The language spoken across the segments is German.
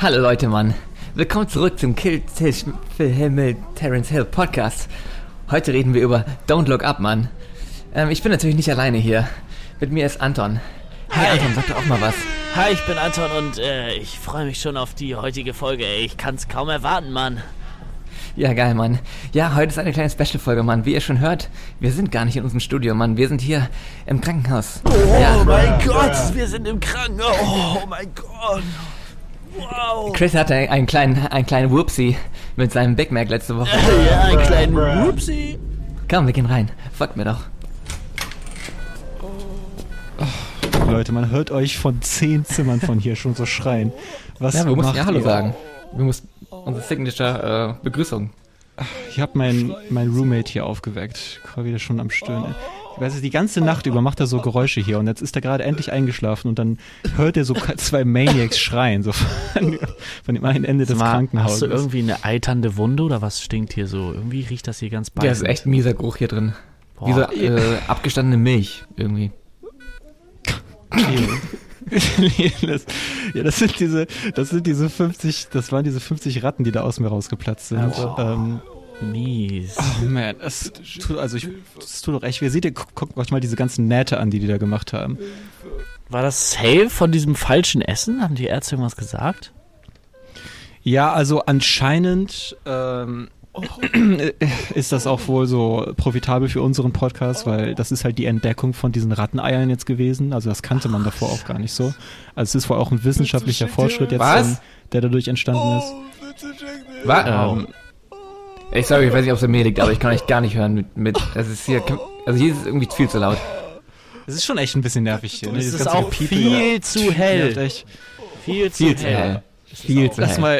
Hallo Leute, Mann. Willkommen zurück zum Kill Tisch Himmel Terence Hill Podcast. Heute reden wir über Don't Look Up, Mann. Ähm, ich bin natürlich nicht alleine hier. Mit mir ist Anton. Hey Hi. Anton, sag doch auch mal was. Hi, ich bin Anton und äh, ich freue mich schon auf die heutige Folge. Ey. Ich kann's kaum erwarten, Mann. Ja, geil, Mann. Ja, heute ist eine kleine Special-Folge, Mann. Wie ihr schon hört, wir sind gar nicht in unserem Studio, Mann. Wir sind hier im Krankenhaus. Oh ja. mein Gott, wir sind im Krankenhaus. Oh mein Gott. Wow. Chris hatte einen kleinen, einen kleinen Whoopsie mit seinem Big Mac letzte Woche. Ja, einen kleinen Whoopsie. Komm, wir gehen rein. Folgt mir doch. Leute, man hört euch von zehn Zimmern von hier schon so schreien. Was Ja, wir mussten ja Hallo ihr? sagen. Wir mussten unsere Signature äh, Begrüßung. Ich habe mein, mein Roommate hier aufgeweckt. Ich war wieder schon am Stöhnen. Ich weiß, die ganze Nacht über macht er so Geräusche hier und jetzt ist er gerade endlich eingeschlafen und dann hört er so zwei Maniacs schreien, so von, von dem einen Ende des Mal, Krankenhauses. Hast du irgendwie eine eiternde Wunde oder was stinkt hier so? Irgendwie riecht das hier ganz beißend. Ja, ist echt ein mieser Geruch hier drin. Boah. Wie so äh, abgestandene Milch irgendwie. ja, das sind diese, das sind diese 50, das waren diese 50 Ratten, die da aus mir rausgeplatzt sind. Also. Ähm, Mies. oh man, das tut, also ich, das tut doch echt weh. Seht ihr, guckt euch mal diese ganzen Nähte an, die die da gemacht haben. War das safe von diesem falschen Essen? Haben die Ärzte irgendwas gesagt? Ja, also anscheinend ähm, ist das auch wohl so profitabel für unseren Podcast, weil das ist halt die Entdeckung von diesen Ratteneiern jetzt gewesen. Also das kannte man davor auch gar nicht so. Also es ist wohl auch ein wissenschaftlicher Fortschritt jetzt, Was? ähm, der dadurch entstanden ist. Was? Ähm, Ich sorry, ich weiß nicht, ob es an mir liegt, aber ich kann euch gar nicht hören mit, mit das ist hier, also hier ist es irgendwie viel zu laut. es ist schon echt ein bisschen nervig hier. Ne? Es Dieses ist ganze auch viel zu hell. Viel zu Viel zu hell. hell. Viel zu Lass hell. mal,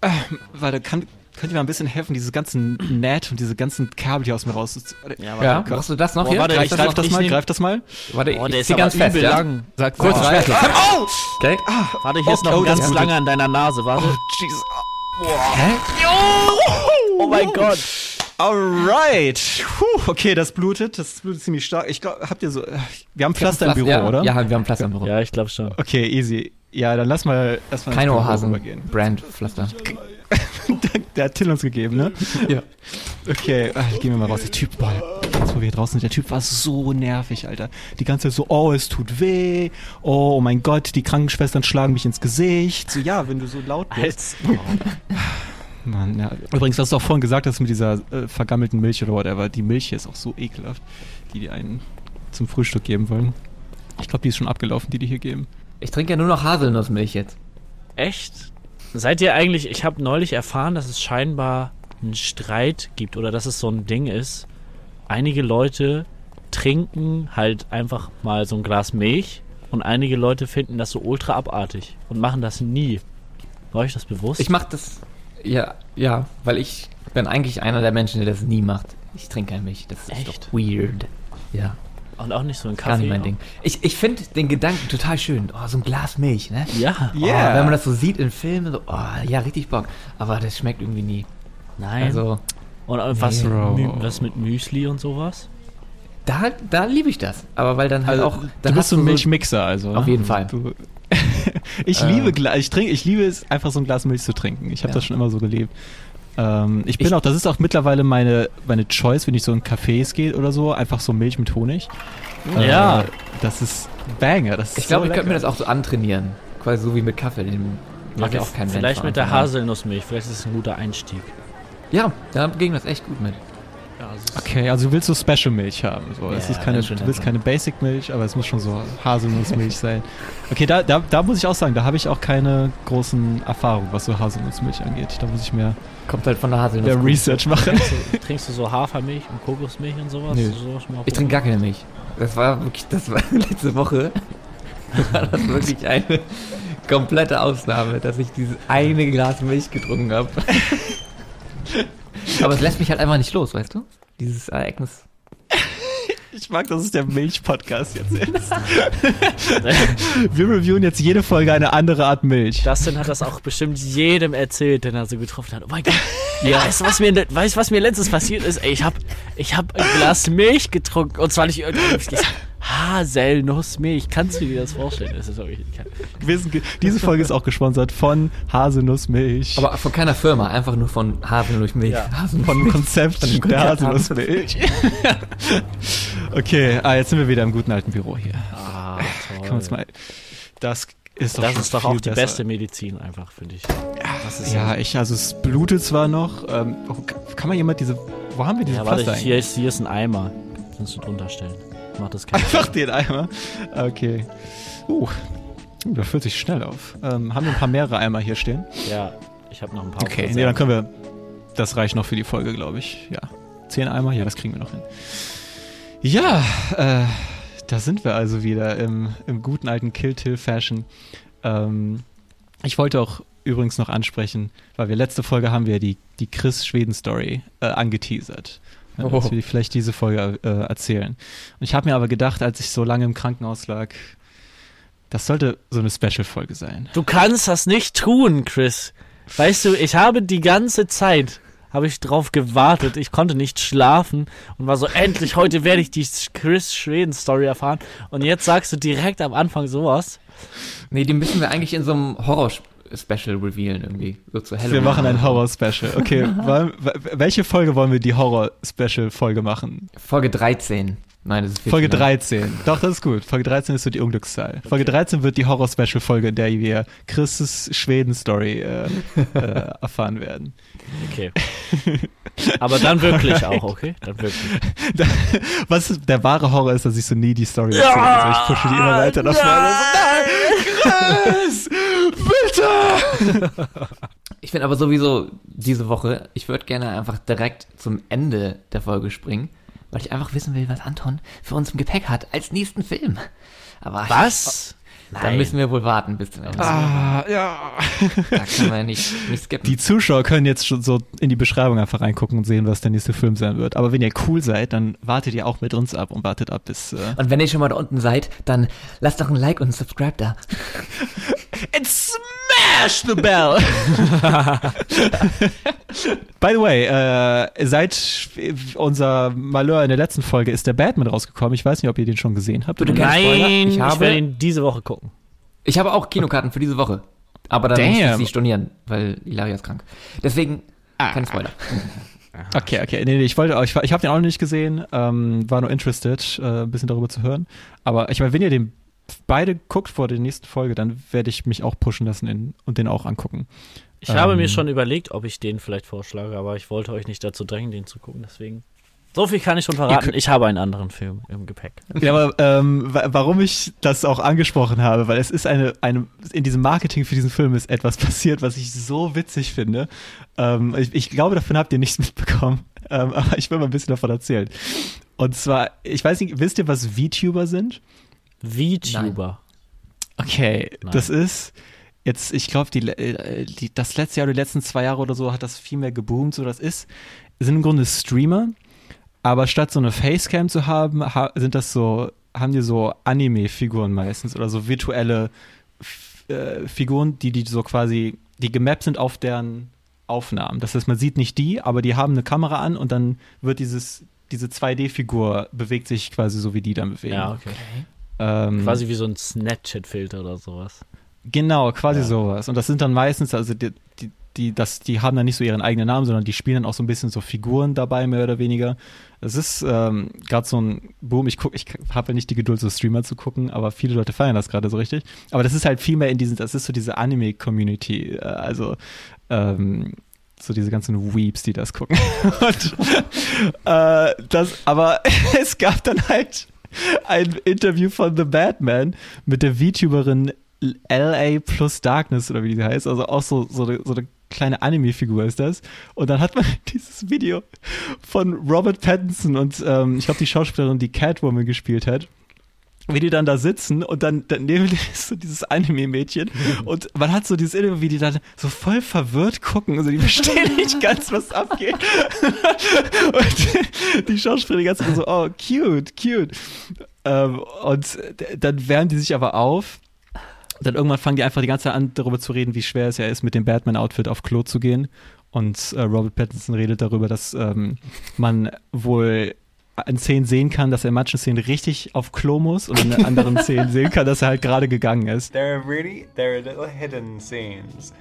äh, warte, kann, könnt ihr mal ein bisschen helfen, diese ganzen Nähte und diese ganzen Kabel hier aus mir raus. Warte, Ja, Ja, warte. brauchst du das noch Boah, hier? warte, Greif ich greif das ich mal, greif das mal. Warte, Oh, ich der ist zieh aber ganz fest, ja? lang. Sag Kurz. Schwert. Au! Okay? Warte, hier ist noch Oh, ganz lange an deiner Nase. Warte. Oh, Jesus. Hä? Oh mein Gott. Alright. Puh, okay, das blutet. Das blutet ziemlich stark. Ich glaube, habt ihr so. äh, Wir haben Pflaster im Büro, ja, oder? Ja, wir haben Pflaster im Büro. Ja, ich glaube schon. Okay, easy. Ja, dann lass mal erstmal Keine Ohrhasen. Brand Pflaster. Der, hat Till uns gegeben, ne? Ja. Okay, ah, gehen wir mal raus. Der Typ, boah, jetzt wo wir hier draußen sind, der Typ war so nervig, Alter. Die ganze Zeit so, oh, es tut weh. Oh, oh mein Gott, die Krankenschwestern schlagen mich ins Gesicht. So, ja, wenn du so laut bist. Als, Mann, ja. Übrigens, hast du auch vorhin gesagt, dass mit dieser äh, vergammelten Milch oder whatever, die Milch hier ist auch so ekelhaft, die die einen zum Frühstück geben wollen. Ich glaube, die ist schon abgelaufen, die die hier geben. Ich trinke ja nur noch Haselnussmilch jetzt. echt? Seid ihr eigentlich, ich habe neulich erfahren, dass es scheinbar einen Streit gibt oder dass es so ein Ding ist. Einige Leute trinken halt einfach mal so ein Glas Milch und einige Leute finden das so ultra abartig und machen das nie. War euch das bewusst? Ich mach das, ja, ja, weil ich bin eigentlich einer der Menschen, der das nie macht. Ich trinke Milch. Das ist Echt? doch weird. Ja, und auch nicht so ein Kaffee. gar nicht mein Ding. Ich, ich finde den Gedanken total schön. Oh, so ein Glas Milch, ne? Ja. Yeah. Oh, wenn man das so sieht in Filmen, so, oh, ja, richtig Bock. Aber das schmeckt irgendwie nie. Nein. Also, und was, Nee. Was mit Müsli und sowas? da, da liebe ich das. Aber weil dann halt Also, auch. du Dann bist hast so ein Milchmixer, also. Auf jeden Fall. Du, ich Ähm. liebe Gla ich trinke, ich liebe es einfach so ein Glas Milch zu trinken. Ich habe Ja. das schon immer so gelebt. Ähm, ich bin Ich- auch, das ist auch mittlerweile meine, meine Choice, wenn ich so in Cafés geht oder so, einfach so Milch mit Honig. Ja. Äh, das ist Banger. Das ist Ich glaube, so ich könnte mir das auch so antrainieren. Quasi so wie mit Kaffee. Den mag ja auch kein Mensch Vielleicht mit der. Haselnussmilch, vielleicht ist es ein guter Einstieg. Ja, da ging das echt gut mit. Ja, also Okay, also du willst so Special Milch haben. So. es Ja, ist keine, du willst keine Basic Milch, aber es muss schon so Haselnussmilch sein. Okay, da, da, da muss ich auch sagen, da habe ich auch keine großen Erfahrungen, was so Haselnussmilch angeht. Da muss ich mehr, Kommt halt von der Haselnuss. mehr Research machen. trinkst, du, trinkst du so Hafermilch und Kokosmilch und sowas? Nö. Sowas Ich trinke gar keine Milch. Das war wirklich, das war letzte Woche. War das wirklich eine komplette Ausnahme, dass ich dieses eine Glas Milch getrunken habe. Aber es lässt mich halt einfach nicht los, weißt du? Dieses Ereignis. Ich mag, dass es der Milch-Podcast jetzt ist. Wir reviewen jetzt jede Folge eine andere Art Milch. Justin hat das auch bestimmt jedem erzählt, den er so getroffen hat. Oh mein Gott. Ey, weißt du, was mir, weißt, du, was mir letztens passiert ist? Ey, ich hab, ich hab ein Glas Milch getrunken. Und zwar nicht irgendwie. Ich, Haselnussmilch. Kannst du dir das vorstellen? Das ist wirklich, Wir sind Diese Folge ist auch gesponsert von Haselnussmilch. Aber von keiner Firma, einfach nur von Haselnussmilch. Ja. Haselnuss- von Konzept Von der Haselnussmilch. okay, ah, jetzt sind wir wieder im guten alten Büro hier. ah, toll. mal, das ist doch Das ist doch auch die besser. beste Medizin einfach, finde ich. Das ist Ja, ich, also es blutet zwar noch. Ähm, oh, kann man jemand diese, wo haben wir diese Ja, Pflaster warte, eigentlich? hier ist, hier ist ein Eimer. Kannst du drunter stellen. Macht das keinen Einfach den Eimer. Okay. Uh, das fühlt sich schnell auf. Ähm, haben wir ein paar mehrere Eimer hier stehen? Ja, ich habe noch ein paar. Okay, nee, dann können wir. Das reicht noch für die Folge, glaube ich. Ja. Zehn Eimer, ja, das kriegen wir noch hin. Ja, äh, da sind wir also wieder im, im guten alten Kill-Till-Fashion. Ähm, ich wollte auch übrigens noch ansprechen, weil wir letzte Folge haben wir die, die Chris-Schweden-Story äh, angeteasert. Äh, Oh. Dass wir vielleicht diese Folge äh, erzählen. Und ich habe mir aber gedacht, als ich so lange im Krankenhaus lag, das sollte so eine Special-Folge sein. Du kannst das nicht tun, Chris. Weißt du, ich habe die ganze Zeit habe ich drauf gewartet. Ich konnte nicht schlafen und war so endlich heute werde ich die Chris Schweden Story erfahren und jetzt sagst du direkt am Anfang sowas. Nee, die müssen wir eigentlich in so einem Horror-Special revealen irgendwie. So zu Halloween. Wir machen ein Horror-Special. Okay, wollen, welche Folge wollen wir die Horror-Special-Folge machen? Folge 13. Nein, das ist Folge lang. 13. Doch, das ist gut. Folge 13 ist so die Unglückszahl. Folge 13 wird die Horror-Special-Folge, in der wir Chris' Schweden-Story äh, äh, erfahren werden. Okay. Aber dann wirklich auch, okay? Dann wirklich. Was der wahre Horror ist, dass ich so nie die Story erzähle. Also ich pushe die immer weiter nach vorne. Nein, Chris! Ich finde aber sowieso diese Woche, ich würde gerne einfach direkt zum Ende der Folge springen, weil ich einfach wissen will, was Anton für uns im Gepäck hat als nächsten Film. Aber Was? Dann müssen wir wohl warten bis zum Ende. Ah, ja. Da kann man nicht, nicht skippen. Die Zuschauer können jetzt schon so in die Beschreibung einfach reingucken und sehen, was der nächste Film sein wird. Aber wenn ihr cool seid, dann wartet ihr auch mit uns ab und wartet ab bis. Äh Und wenn ihr schon mal da unten seid, dann lasst doch ein Like und ein Subscribe da. And smash the bell! By the way, äh, seit unser Malheur in der letzten Folge ist der Batman rausgekommen. Ich weiß nicht, ob ihr den schon gesehen habt. Bitte keine. Nein, Ich ich, habe- werde ihn diese Woche gucken. Ich habe auch Kinokarten für diese Woche. Aber dann muss ich Damn. sie stornieren, weil Ilaria ist krank. Deswegen, Ah. kein Spoiler. Okay, okay. Nee, nee, ich wollte, ich, ich habe den auch noch nicht gesehen, ähm, war nur interested, äh, ein bisschen darüber zu hören. Aber ich meine, wenn ihr den beide guckt vor der nächsten Folge, dann werde ich mich auch pushen lassen in, und den auch angucken. Ich habe Ähm. mir schon überlegt, ob ich den vielleicht vorschlage, aber ich wollte euch nicht dazu drängen, den zu gucken, deswegen. So viel kann ich schon verraten. Ich habe einen anderen Film im Gepäck. Ja, aber ähm, wa- warum ich das auch angesprochen habe, weil es ist eine, eine, in diesem Marketing für diesen Film ist etwas passiert, was ich so witzig finde. Ähm, ich, ich glaube, davon habt ihr nichts mitbekommen, ähm, aber ich will mal ein bisschen davon erzählen. Und zwar, ich weiß nicht, wisst ihr, was VTuber sind? VTuber. Okay, Nein. das ist jetzt, ich glaube, die, äh, die, das letzte Jahr oder die letzten zwei Jahre oder so hat das viel mehr geboomt. So, das ist, sind im Grunde Streamer, aber statt so eine Facecam zu haben, ha, sind das so, haben die so Anime-Figuren meistens oder so virtuelle äh, Figuren, die die so quasi, die gemappt sind auf deren Aufnahmen. Das heißt, man sieht nicht die, aber die haben eine Kamera an und dann wird dieses diese 2D-Figur bewegt sich quasi so, wie die dann bewegen. Ja, okay. Ähm, Quasi wie so ein Snapchat-Filter oder sowas. Genau, quasi Ja. sowas. Und das sind dann meistens, also die, die, die, das, die haben dann nicht so ihren eigenen Namen, sondern die spielen dann auch so ein bisschen so Figuren dabei, mehr oder weniger. Es ist ähm, gerade so ein Boom. Ich ich habe ja nicht die Geduld, so Streamer zu gucken, aber viele Leute feiern das gerade so richtig. Aber das ist halt viel mehr in diesen, das ist so diese Anime-Community, äh, also ähm, so diese ganzen Weeps, die das gucken. Und äh, das, aber es gab dann halt ein Interview von The Batman mit der VTuberin LA plus Darkness oder wie die heißt. Also auch so, so, eine, so eine kleine Anime-Figur ist das. Und dann hat man dieses Video von Robert Pattinson und ähm, ich glaube die Schauspielerin, die Catwoman gespielt hat. Wie die dann da sitzen und dann daneben ist so dieses Anime-Mädchen und man hat so dieses Interview, wie die dann so voll verwirrt gucken, also die verstehen nicht ganz, was abgeht. und die Schauspieler die ganze Zeit so, oh, cute, cute. Ähm, und dann wärmen die sich aber auf. Dann irgendwann fangen die einfach die ganze Zeit an, darüber zu reden, wie schwer es ja ist, mit dem Batman-Outfit auf Klo zu gehen. Und äh, Robert Pattinson redet darüber, dass ähm, man wohl an Szenen sehen kann, dass er in manchen Szenen richtig auf Klo muss und in anderen Szenen sehen kann, dass er halt gerade gegangen ist. There are really there are little hidden scenes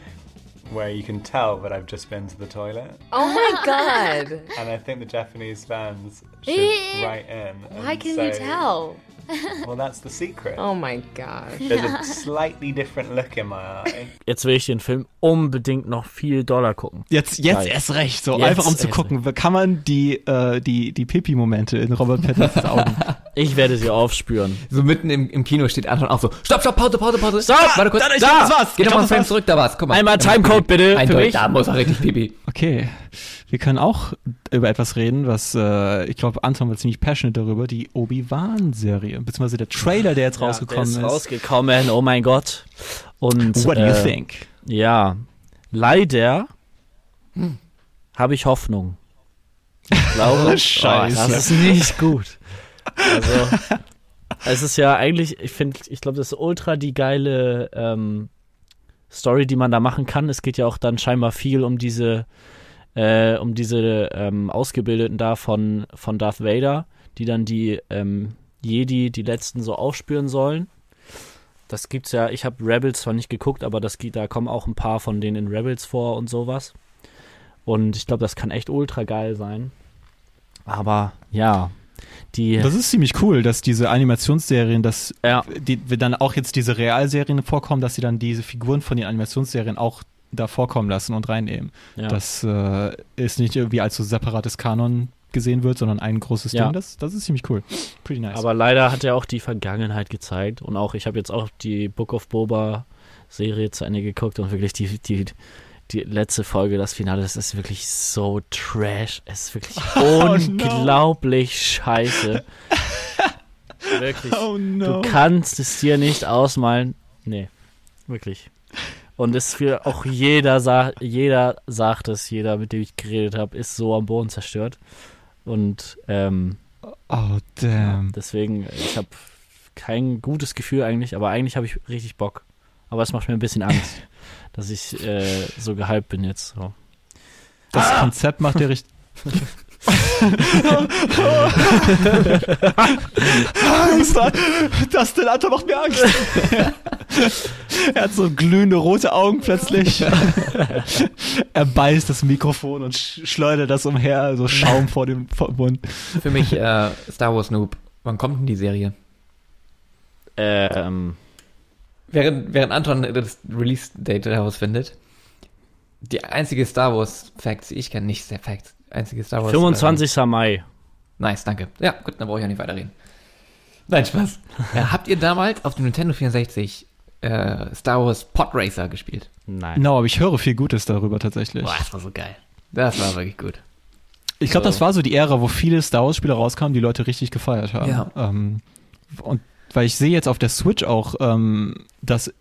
where you can tell that I've just been to the toilet, Oh my god. and I think the Japanese fans should write in. Why can say, you tell? Well, that's the secret. Oh my gosh. There's a slightly different look in my eye. Jetzt will ich den Film unbedingt noch viel doller gucken. Jetzt, jetzt erst recht, so Jetzt einfach um zu gucken, kann man die, äh, die, die Pipi-Momente in Robert Pattinsons Augen. Ich werde sie aufspüren. So mitten im, im Kino steht Anton auch so, stopp, stopp, Pause, Pause, Pause. Stopp! Warte kurz, Da, ich da, glaub, das war's. Geh doch mal zurück, da war's. Guck mal. Einmal Timecode bitte für Eindeutig, mich. da muss er richtig pipi. Okay, wir können auch über etwas reden, was äh, ich glaube, Anton war ziemlich passionate darüber, die Obi-Wan-Serie, beziehungsweise der Trailer, der jetzt Ja, rausgekommen der ist. ist. rausgekommen, oh mein Gott. Und What do you äh, think? Ja, leider habe ich Hoffnung. Ich glaube, Scheiße. Oh, das ist nicht gut. Also, es ist ja eigentlich, ich finde, ich glaube, das ist ultra die geile ähm, Story, die man da machen kann. Es geht ja auch dann scheinbar viel um diese, äh, um diese ähm, Ausgebildeten da von, von Darth Vader, die dann die ähm, Jedi, die letzten so aufspüren sollen. Das gibt's ja, ich habe Rebels zwar nicht geguckt, aber das geht, da kommen auch ein paar von denen in Rebels vor und sowas. Und ich glaube, das kann echt ultra geil sein. Aber ja, die. Das ist ziemlich cool, dass diese Animationsserien, dass ja, die, wenn dann auch jetzt diese Realserien vorkommen, dass sie dann diese Figuren von den Animationsserien auch da vorkommen lassen und reinnehmen. ja. Das äh, ist nicht irgendwie als so separates Kanon gesehen wird, sondern ein großes Ja. Ding. Das, das ist ziemlich cool. Pretty nice. Aber leider hat er auch die Vergangenheit gezeigt. Und auch, ich habe jetzt auch die Book of Boba Serie zu Ende geguckt und wirklich die, die, die letzte Folge, das Finale, das ist wirklich so trash. Es ist wirklich no. unglaublich scheiße. wirklich. oh no. Du kannst es dir nicht ausmalen. Nee, wirklich. Und es für auch jeder, sa jeder sagt es, jeder, mit dem ich geredet habe, ist so am Boden zerstört. Und ähm, oh damn. deswegen, ich habe kein gutes Gefühl eigentlich, aber eigentlich habe ich richtig Bock. Aber es macht mir ein bisschen Angst, dass ich äh, so gehypt bin jetzt. So. Das Konzept macht dir richtig. Angst, das denn Alter macht mir Angst. er hat so glühende rote Augen plötzlich. er beißt das Mikrofon und sch schleudert das umher, so Schaum vor dem, Mund. Für mich äh, Star Wars Noob. Wann kommt denn die Serie? Ähm, Während, während Anton das Release-Date herausfindet, die einzige Star Wars Facts, die ich kenne, nicht sehr Facts, einzige Star Wars. 25. Mai. Äh, nice, danke. Ja, gut, dann brauche ich auch nicht weiterreden. Nein, Spaß. äh, habt ihr damals auf dem Nintendo 64 äh, Star Wars Pod Racer gespielt? Nein. No, aber ich höre viel Gutes darüber tatsächlich. Boah, das war so geil. Das war wirklich gut. Ich glaube, das war so die Ära, wo viele Star Wars-Spiele rauskamen, die Leute richtig gefeiert haben. Ja. Ähm, und weil ich sehe jetzt auf der Switch auch, ähm, dass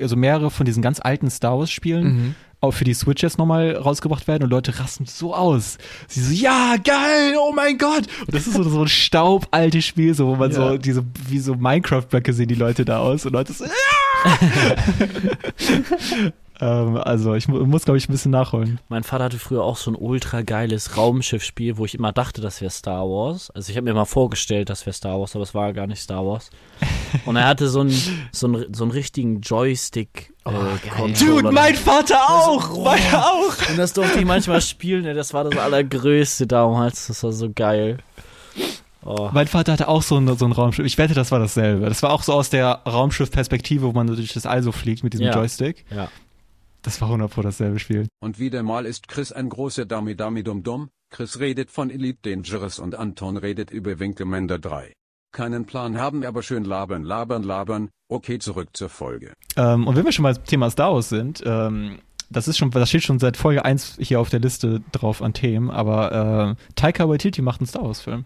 also mehrere von diesen ganz alten Star Wars-Spielen Mhm. Auch für die Switch jetzt nochmal rausgebracht werden und Leute rasten so aus. Sie so, ja, geil, oh mein Gott. Und das ist so, so ein staubaltes Spiel, so, wo man Ja. so, diese, wie so Minecraft-Blöcke sehen die Leute da aus und Leute so, ja! ähm, also, ich mu muss, glaube ich, ein bisschen nachholen. Mein Vater hatte früher auch so ein ultra geiles Raumschiffspiel, wo ich immer dachte, das wäre Star Wars. Also ich habe mir mal vorgestellt, das wäre Star Wars, aber es war gar nicht Star Wars. Und er hatte so einen so einen, so einen richtigen Joystick äh, Controller. Dude, mein Vater auch! Meiner auch! Und das durfte ich manchmal spielen, ey, das war das allergrößte damals. Das war so geil. Oh. Mein Vater hatte auch so ein, so ein Raumschiff. Ich wette, das war dasselbe. Das war auch so aus der Raumschiff-Perspektive, wo man so durch das All so fliegt mit diesem Ja. Joystick. Ja. Das war 100 Pro dasselbe Spiel. Und wieder mal ist Chris ein großer Dummy Dummy Dum Dum. Chris redet von Elite Dangerous und Anton redet über Winkelmender 3. Keinen Plan haben, aber schön labern, labern, labern. Okay, zurück zur Folge. Ähm, und wenn wir schon mal beim Thema Star Wars sind, ähm, das ist schon, das steht schon seit Folge 1 hier auf der Liste drauf an Themen, aber äh, Taika Waititi macht einen Star Wars Film.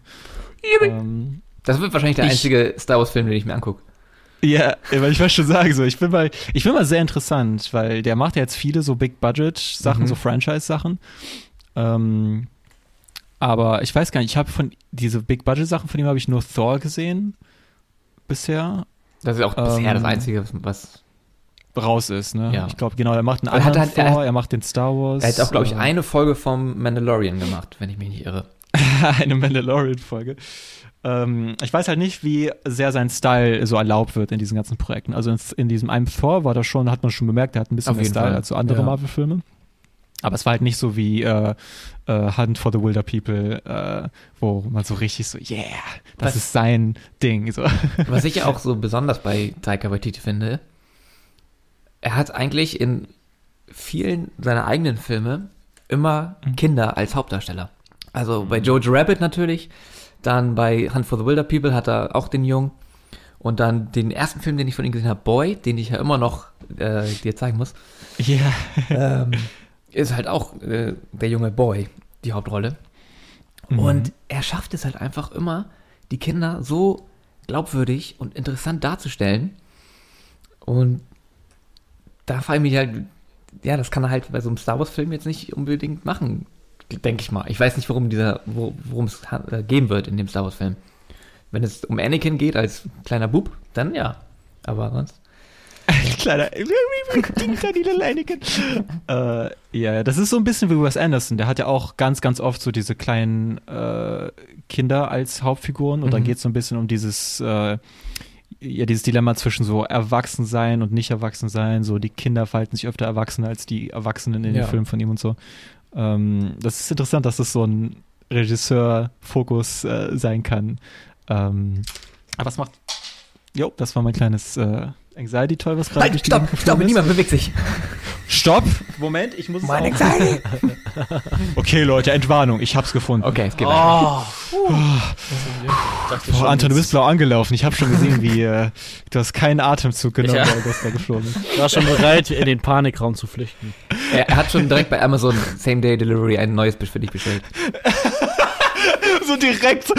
ähm, Das wird wahrscheinlich der Ich- einzige Star Wars Film, den ich mir angucke. Ja, weil ich wollte schon sagen, so, ich bin mal, ich bin mal sehr interessant, weil der macht ja jetzt viele so Big Budget Sachen, Mhm. so Franchise Sachen. Ähm, aber ich weiß gar nicht, ich habe von diese Big Budget Sachen, von dem habe ich nur Thor gesehen bisher Das ist auch bisher das Ähm, Einzige, was. raus ist, ne? Ja. Ich glaube, genau, er macht einen Er hat anderen halt- er Thor, hat- er macht den Star Wars. Er hat auch, glaube ich, äh, eine Folge vom Mandalorian gemacht, wenn ich mich nicht irre. eine Mandalorian-Folge. Ähm, ich weiß halt nicht, wie sehr sein Style so erlaubt wird in diesen ganzen Projekten. Also in, in diesem einem Thor war das schon, hat man schon bemerkt, der hat ein bisschen Auf mehr Style Fall. als so andere Ja. Marvel-Filme. Aber es war halt nicht so wie äh, äh, Hunt for the Wilder People, äh, wo man so richtig so, yeah, das Was- ist sein Ding. So. Was ich auch so besonders bei Taika Waititi finde, er hat eigentlich in vielen seiner eigenen Filme immer Kinder als Hauptdarsteller. Also bei Jojo Rabbit natürlich, dann bei Hunt for the Wilder People hat er auch den Jungen und dann den ersten Film, den ich von ihm gesehen habe, Boy, den ich ja immer noch äh, dir zeigen muss, Ja. ähm, ist halt auch äh, der junge Boy die Hauptrolle. Mhm. Und er schafft es halt einfach immer, die Kinder so glaubwürdig und interessant darzustellen. Und da frage ich mich halt, ja, das kann er halt bei so einem Star Wars-Film jetzt nicht unbedingt machen, denke ich mal. Ich weiß nicht, worum dieser, wo- worum es äh, gehen wird in dem Star Wars-Film. Wenn es um Anakin geht als kleiner Bub, dann ja. Aber sonst. Kleiner, äh, ja, das ist so ein bisschen wie Wes Anderson. Der hat ja auch ganz, ganz oft so diese kleinen äh, Kinder als Hauptfiguren und dann Mhm. geht es so ein bisschen um dieses, äh, ja, dieses Dilemma zwischen so Erwachsensein und nicht Erwachsensein. So die Kinder verhalten sich öfter erwachsener als die Erwachsenen in Ja. den Filmen von ihm und so. Ähm, das ist interessant, dass das so ein Regisseur-Fokus äh, sein kann. Ähm, aber was macht. Jo, das war mein kleines äh, Anxiety-Toy, was gerade Halt, durch die stopp, stopp, ist. niemand bewegt sich. Stopp! Moment, ich muss Meine Anxiety. Okay, Leute, Entwarnung, ich hab's gefunden. Okay, es geht weiter. Oh. Ich dachte Boah, schon, Anton, du bist blau angelaufen. Ich habe schon gesehen, wie äh, du hast keinen Atemzug genommen, Ja. weil das da geflogen ist. Ich war schon bereit, in den Panikraum zu flüchten. Er, hat schon direkt bei Amazon Same Day Delivery ein neues Bild für dich bestellt. So direkt. So.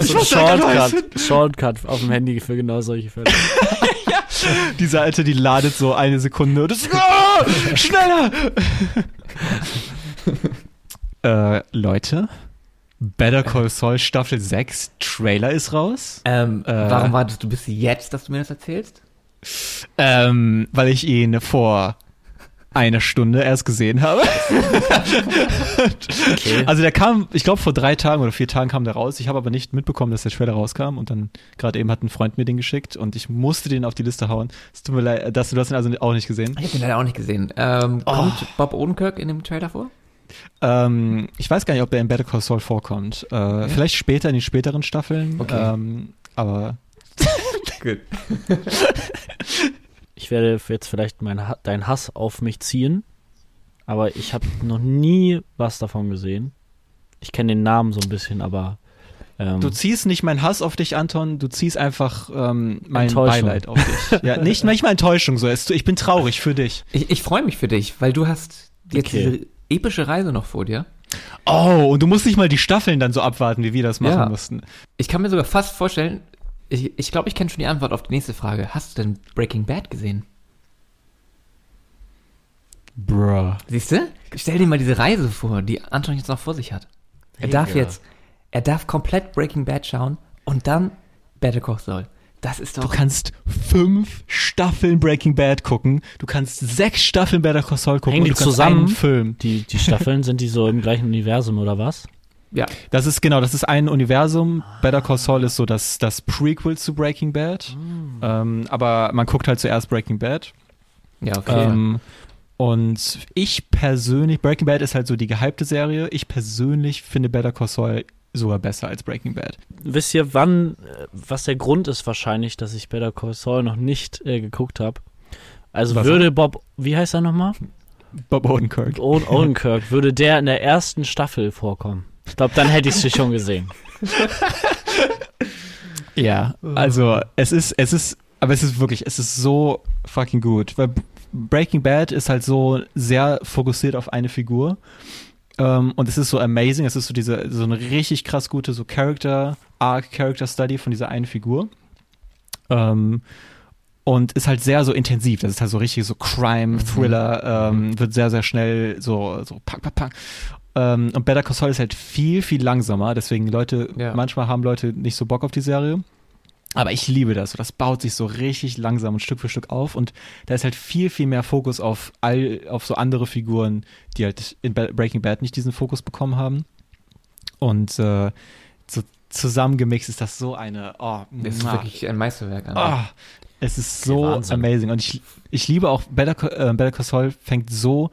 Ich muss da gerade Shortcut, Shortcut auf dem Handy für genau solche Fälle. Dieser Alte, die ladet so eine Sekunde und ist. Ah, schneller! äh, Leute, Better Call Saul Staffel 6 Trailer ist raus. Ähm, Äh. warum wartest du bis jetzt, dass du mir das erzählst? Ähm, weil ich ihn vor einer Stunde erst gesehen habe. Also der kam, ich glaube vor drei Tagen oder vier Tagen kam der raus. Ich habe aber nicht mitbekommen, dass der Trailer rauskam und dann gerade eben hat ein Freund mir den geschickt und ich musste den auf die Liste hauen. Es tut mir leid, dass du das also auch nicht gesehen. Ich habe den leider auch nicht gesehen. Ähm, kommt Bob Odenkirk in dem Trailer vor? Ähm, ich weiß gar nicht, ob der in Better Call Saul vorkommt. Äh, Vielleicht später in den späteren Staffeln. Okay. Ähm, aber Gut. Ich werde jetzt vielleicht mein, deinen Hass auf mich ziehen, aber ich habe noch nie was davon gesehen. Ich kenne den Namen so ein bisschen, aber ähm, du ziehst nicht meinen Hass auf dich, Anton, du ziehst einfach ähm, mein. Beileid auf dich. Ja, nicht manchmal Enttäuschung so. Es- Ich bin traurig für dich. Ich, ich freue mich für dich, weil du hast jetzt Okay. diese epische Reise noch vor dir. Oh, und du musst nicht mal die Staffeln dann so abwarten, wie wir das machen Ja. mussten. Ich kann mir sogar fast vorstellen, ich glaube, ich, glaub, ich kenne schon die Antwort auf die nächste Frage. Hast du denn Breaking Bad gesehen? Bruh. Siehst du? Stell dir mal diese Reise vor, die Anton jetzt noch vor sich hat. Er darf Digga. jetzt, er darf komplett Breaking Bad schauen und dann Better Call Saul. Das ist Du doch. kannst fünf Staffeln Breaking Bad gucken. Du kannst sechs Staffeln Better Call Saul gucken. Hängen und die du kannst zusammen? einen Film. die, die Staffeln, sind die so im gleichen Universum oder was? Ja, Das ist genau, das ist ein Universum. Better Call Saul ist so das, das Prequel zu Breaking Bad. Ähm, aber man guckt halt zuerst Breaking Bad. ja, okay. Ähm, und ich persönlich, Breaking Bad ist halt so die gehypte Serie. Ich persönlich finde Better Call Saul sogar besser als Breaking Bad. Wisst ihr, wann, äh, was der Grund ist wahrscheinlich, dass ich Better Call Saul noch nicht äh, geguckt habe? Also Was? würde Bob, wie heißt er nochmal? Bob Odenkirk. Owen Odenkirk, würde der in der ersten Staffel vorkommen? Ich glaube, dann hätte ich es schon gesehen. Ja, also es ist, es ist, aber es ist wirklich, es ist so fucking gut. Weil Breaking Bad ist halt so sehr fokussiert auf eine Figur. Ähm, und es ist so amazing, es ist so diese, so eine richtig krass gute so Character, Arc, Character Study von dieser einen Figur. Ähm, und ist halt sehr so intensiv. Das ist halt so richtig so Crime, Thriller, ähm, wird sehr, sehr schnell so, so pack, pack, pack. Ähm, und Better Call Saul ist halt viel, viel langsamer. Deswegen Leute, Ja. manchmal haben Leute nicht so Bock auf die Serie. Aber ich liebe das. Das baut sich so richtig langsam und Stück für Stück auf und da ist halt viel, viel mehr Fokus auf all, auf so andere Figuren, die halt in Breaking Bad nicht diesen Fokus bekommen haben. Und äh, so zusammengemixt ist das so eine, oh, Das ist wirklich ein Meisterwerk. An. Ah, es ist so Wahnsinn. amazing. Und ich, ich liebe auch, Better, äh, Better Call Saul fängt so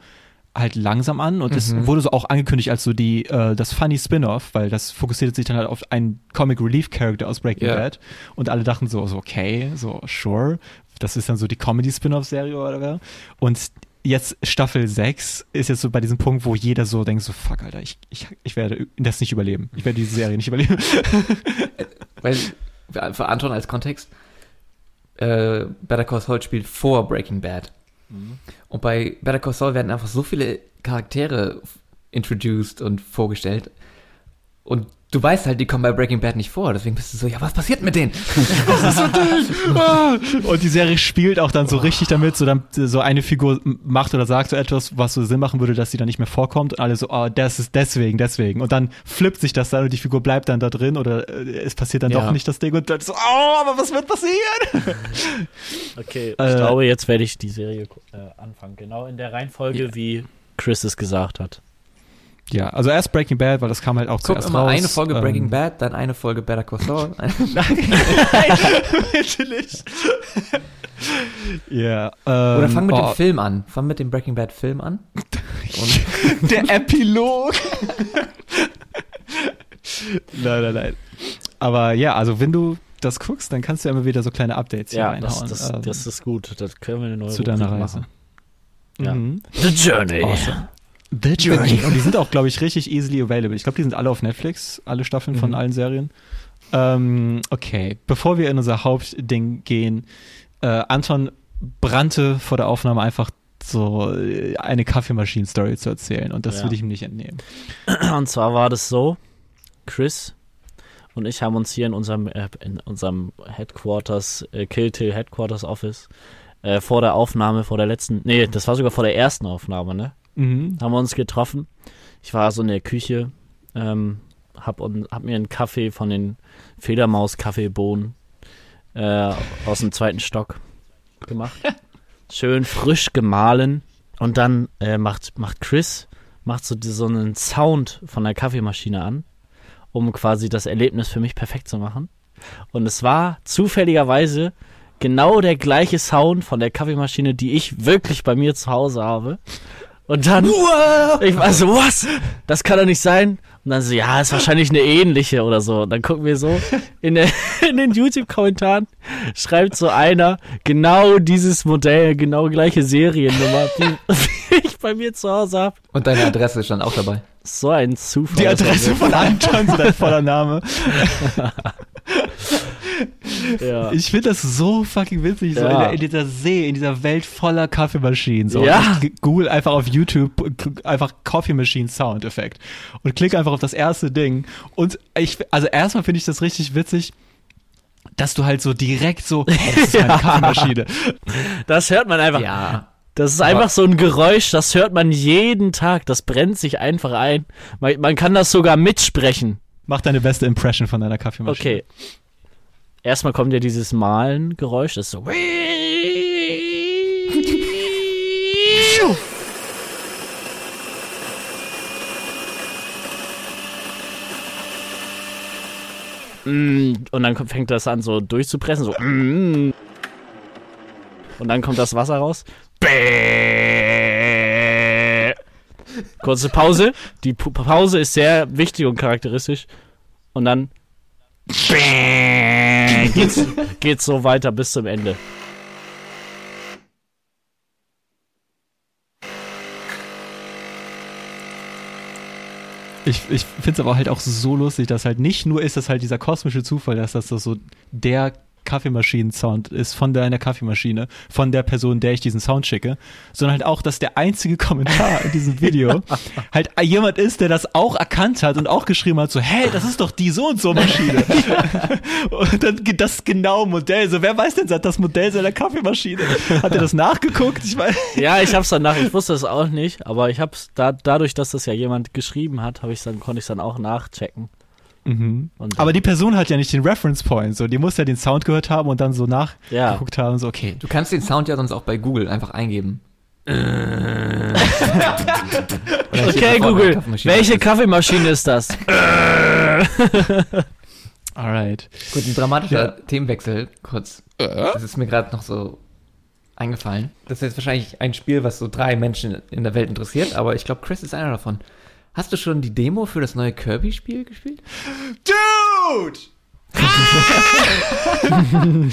halt langsam an und es Mhm. wurde so auch angekündigt als so die, äh, das funny Spin-off, weil das fokussiert sich dann halt auf einen Comic Relief Character aus Breaking Ja. Bad und alle dachten so, so okay, so sure, das ist dann so die Comedy Spin-off Serie oder whatever. Und jetzt Staffel 6 ist jetzt so bei diesem Punkt, wo jeder so denkt so, fuck, Alter, ich, ich, ich werde das nicht überleben. Ich werde diese Serie nicht überleben. Weil, für für Anton als Kontext, äh, Better Call Saul spielt vor Breaking Bad. Und bei Better Call Saul werden einfach so viele Charaktere introduced und vorgestellt. Und du weißt halt, die kommen bei Breaking Bad nicht vor. Deswegen bist du so, ja, was passiert mit denen? Ah! Und die Serie spielt auch dann so richtig damit, so, dann, so eine Figur macht oder sagt so etwas, was so Sinn machen würde, dass sie dann nicht mehr vorkommt und alle so, oh, das ist deswegen, deswegen. Und dann flippt sich das dann und die Figur bleibt dann da drin oder äh, es passiert dann Ja. doch nicht das Ding und dann so, oh, aber was wird passieren? Okay, Äh, ich glaube, jetzt werde ich die Serie äh, anfangen. Genau in der Reihenfolge, wie Chris es gesagt hat. Ja, also erst Breaking Bad, weil das kam halt auch Guck zuerst immer raus. eine Folge Breaking ähm, Bad, dann eine Folge Better Call Saul. Natürlich. ja. Oder ähm, fang mit oh, dem Film an. Fang mit dem Breaking Bad Film an. Und Der Epilog. nein, nein, nein. Aber ja, also wenn du das guckst, dann kannst du ja immer wieder so kleine Updates hier Ja, das, reinhauen. das, ähm, das ist gut. Das können wir eine neue zu deiner Reise. machen. Ja. Mhm. The Journey. Awesome. The Journey. Und die sind auch, glaube ich, richtig easily available. Ich glaube, die sind alle auf Netflix, alle Staffeln von Mhm. allen Serien. Ähm, okay, bevor wir in unser Hauptding gehen, äh, Anton brannte vor der Aufnahme einfach so äh, eine Kaffeemaschinen-Story zu erzählen und das Ja. würde ich ihm nicht entnehmen. Und zwar war das so, Chris und ich haben uns hier in unserem, äh, in unserem Headquarters, äh, Killtail Headquarters Office, äh, vor der Aufnahme, vor der letzten, nee, das war sogar vor der ersten Aufnahme, ne? Mhm. Haben wir uns getroffen. Ich war so in der Küche, ähm, hab, und, hab mir einen Kaffee von den Fledermaus-Kaffeebohnen äh, aus dem zweiten Stock gemacht. Schön frisch gemahlen. Und dann äh, macht, macht Chris macht so, die- so einen Sound von der Kaffeemaschine an, um quasi das Erlebnis für mich perfekt zu machen. Und es war zufälligerweise genau der gleiche Sound von der Kaffeemaschine, die ich wirklich bei mir zu Hause habe. Und dann, ich war so, was? Das kann doch nicht sein. Und dann so, ja, ist wahrscheinlich eine ähnliche oder so. Und dann gucken wir so, in, der, in den YouTube-Kommentaren schreibt so einer, genau dieses Modell, genau gleiche Seriennummer, die, ich bei mir zu Hause habe. Und deine Adresse stand auch dabei. So ein Zufall. Die Adresse von Anton, dein voller Name. Ja. Ich finde das so fucking witzig, so Ja. in, der, in dieser See, in dieser Welt voller Kaffeemaschinen. So. Ja. Ich google einfach auf YouTube einfach Coffee Machine Sound Effekt und klicke einfach auf das erste Ding. Und ich, also erstmal finde ich das richtig witzig, dass du halt so direkt so, hey, das ist eine. Kaffeemaschine. Das hört man einfach. Ja. Das ist einfach so ein Geräusch, das hört man jeden Tag. Das brennt sich einfach ein. Man, man kann das sogar mitsprechen. Mach deine beste Impression von deiner Kaffeemaschine. Okay. Erstmal kommt ja dieses Malen-Geräusch. Das ist so. Mm, Und dann fängt das an so durchzupressen. So. Und dann kommt das Wasser raus. Kurze Pause. Die Pause ist sehr wichtig und charakteristisch. Und dann geht's, geht's so weiter bis zum Ende. Ich, ich finde es aber halt auch so lustig, dass halt nicht nur ist das halt dieser kosmische Zufall, dass das so der Kaffeemaschinen-Sound ist von deiner Kaffeemaschine, von der Person, der ich diesen Sound schicke, sondern halt auch, dass der einzige Kommentar in diesem Video halt jemand ist, der das auch erkannt hat und auch geschrieben hat, so, hey, das ist doch die so und so Maschine. und dann geht das genau Modell, so, wer weiß denn das Modell seiner Kaffeemaschine? Hat er das nachgeguckt? Ich weiß. Ja, ich hab's dann nach, ich wusste es auch nicht, aber ich hab's da, dadurch, dass das ja jemand geschrieben hat, habe ich dann, konnte ich dann auch nachchecken. Mhm. Und Aber die Person hat ja nicht den Reference Point, so die muss ja den Sound gehört haben und dann so Ja. nachgeguckt haben, so okay. Du kannst den Sound ja sonst auch bei Google einfach eingeben. Steht Okay, Google, Kaffeemaschine. welche Kaffeemaschine ist das? Alright. Gut, ein dramatischer Ja. Themenwechsel, kurz. Das ist mir gerade noch so eingefallen. Das ist jetzt wahrscheinlich ein Spiel, was so drei Menschen in der Welt interessiert, aber ich glaube, Chris ist einer davon. Hast du schon die Demo für das neue Kirby-Spiel gespielt? Dude!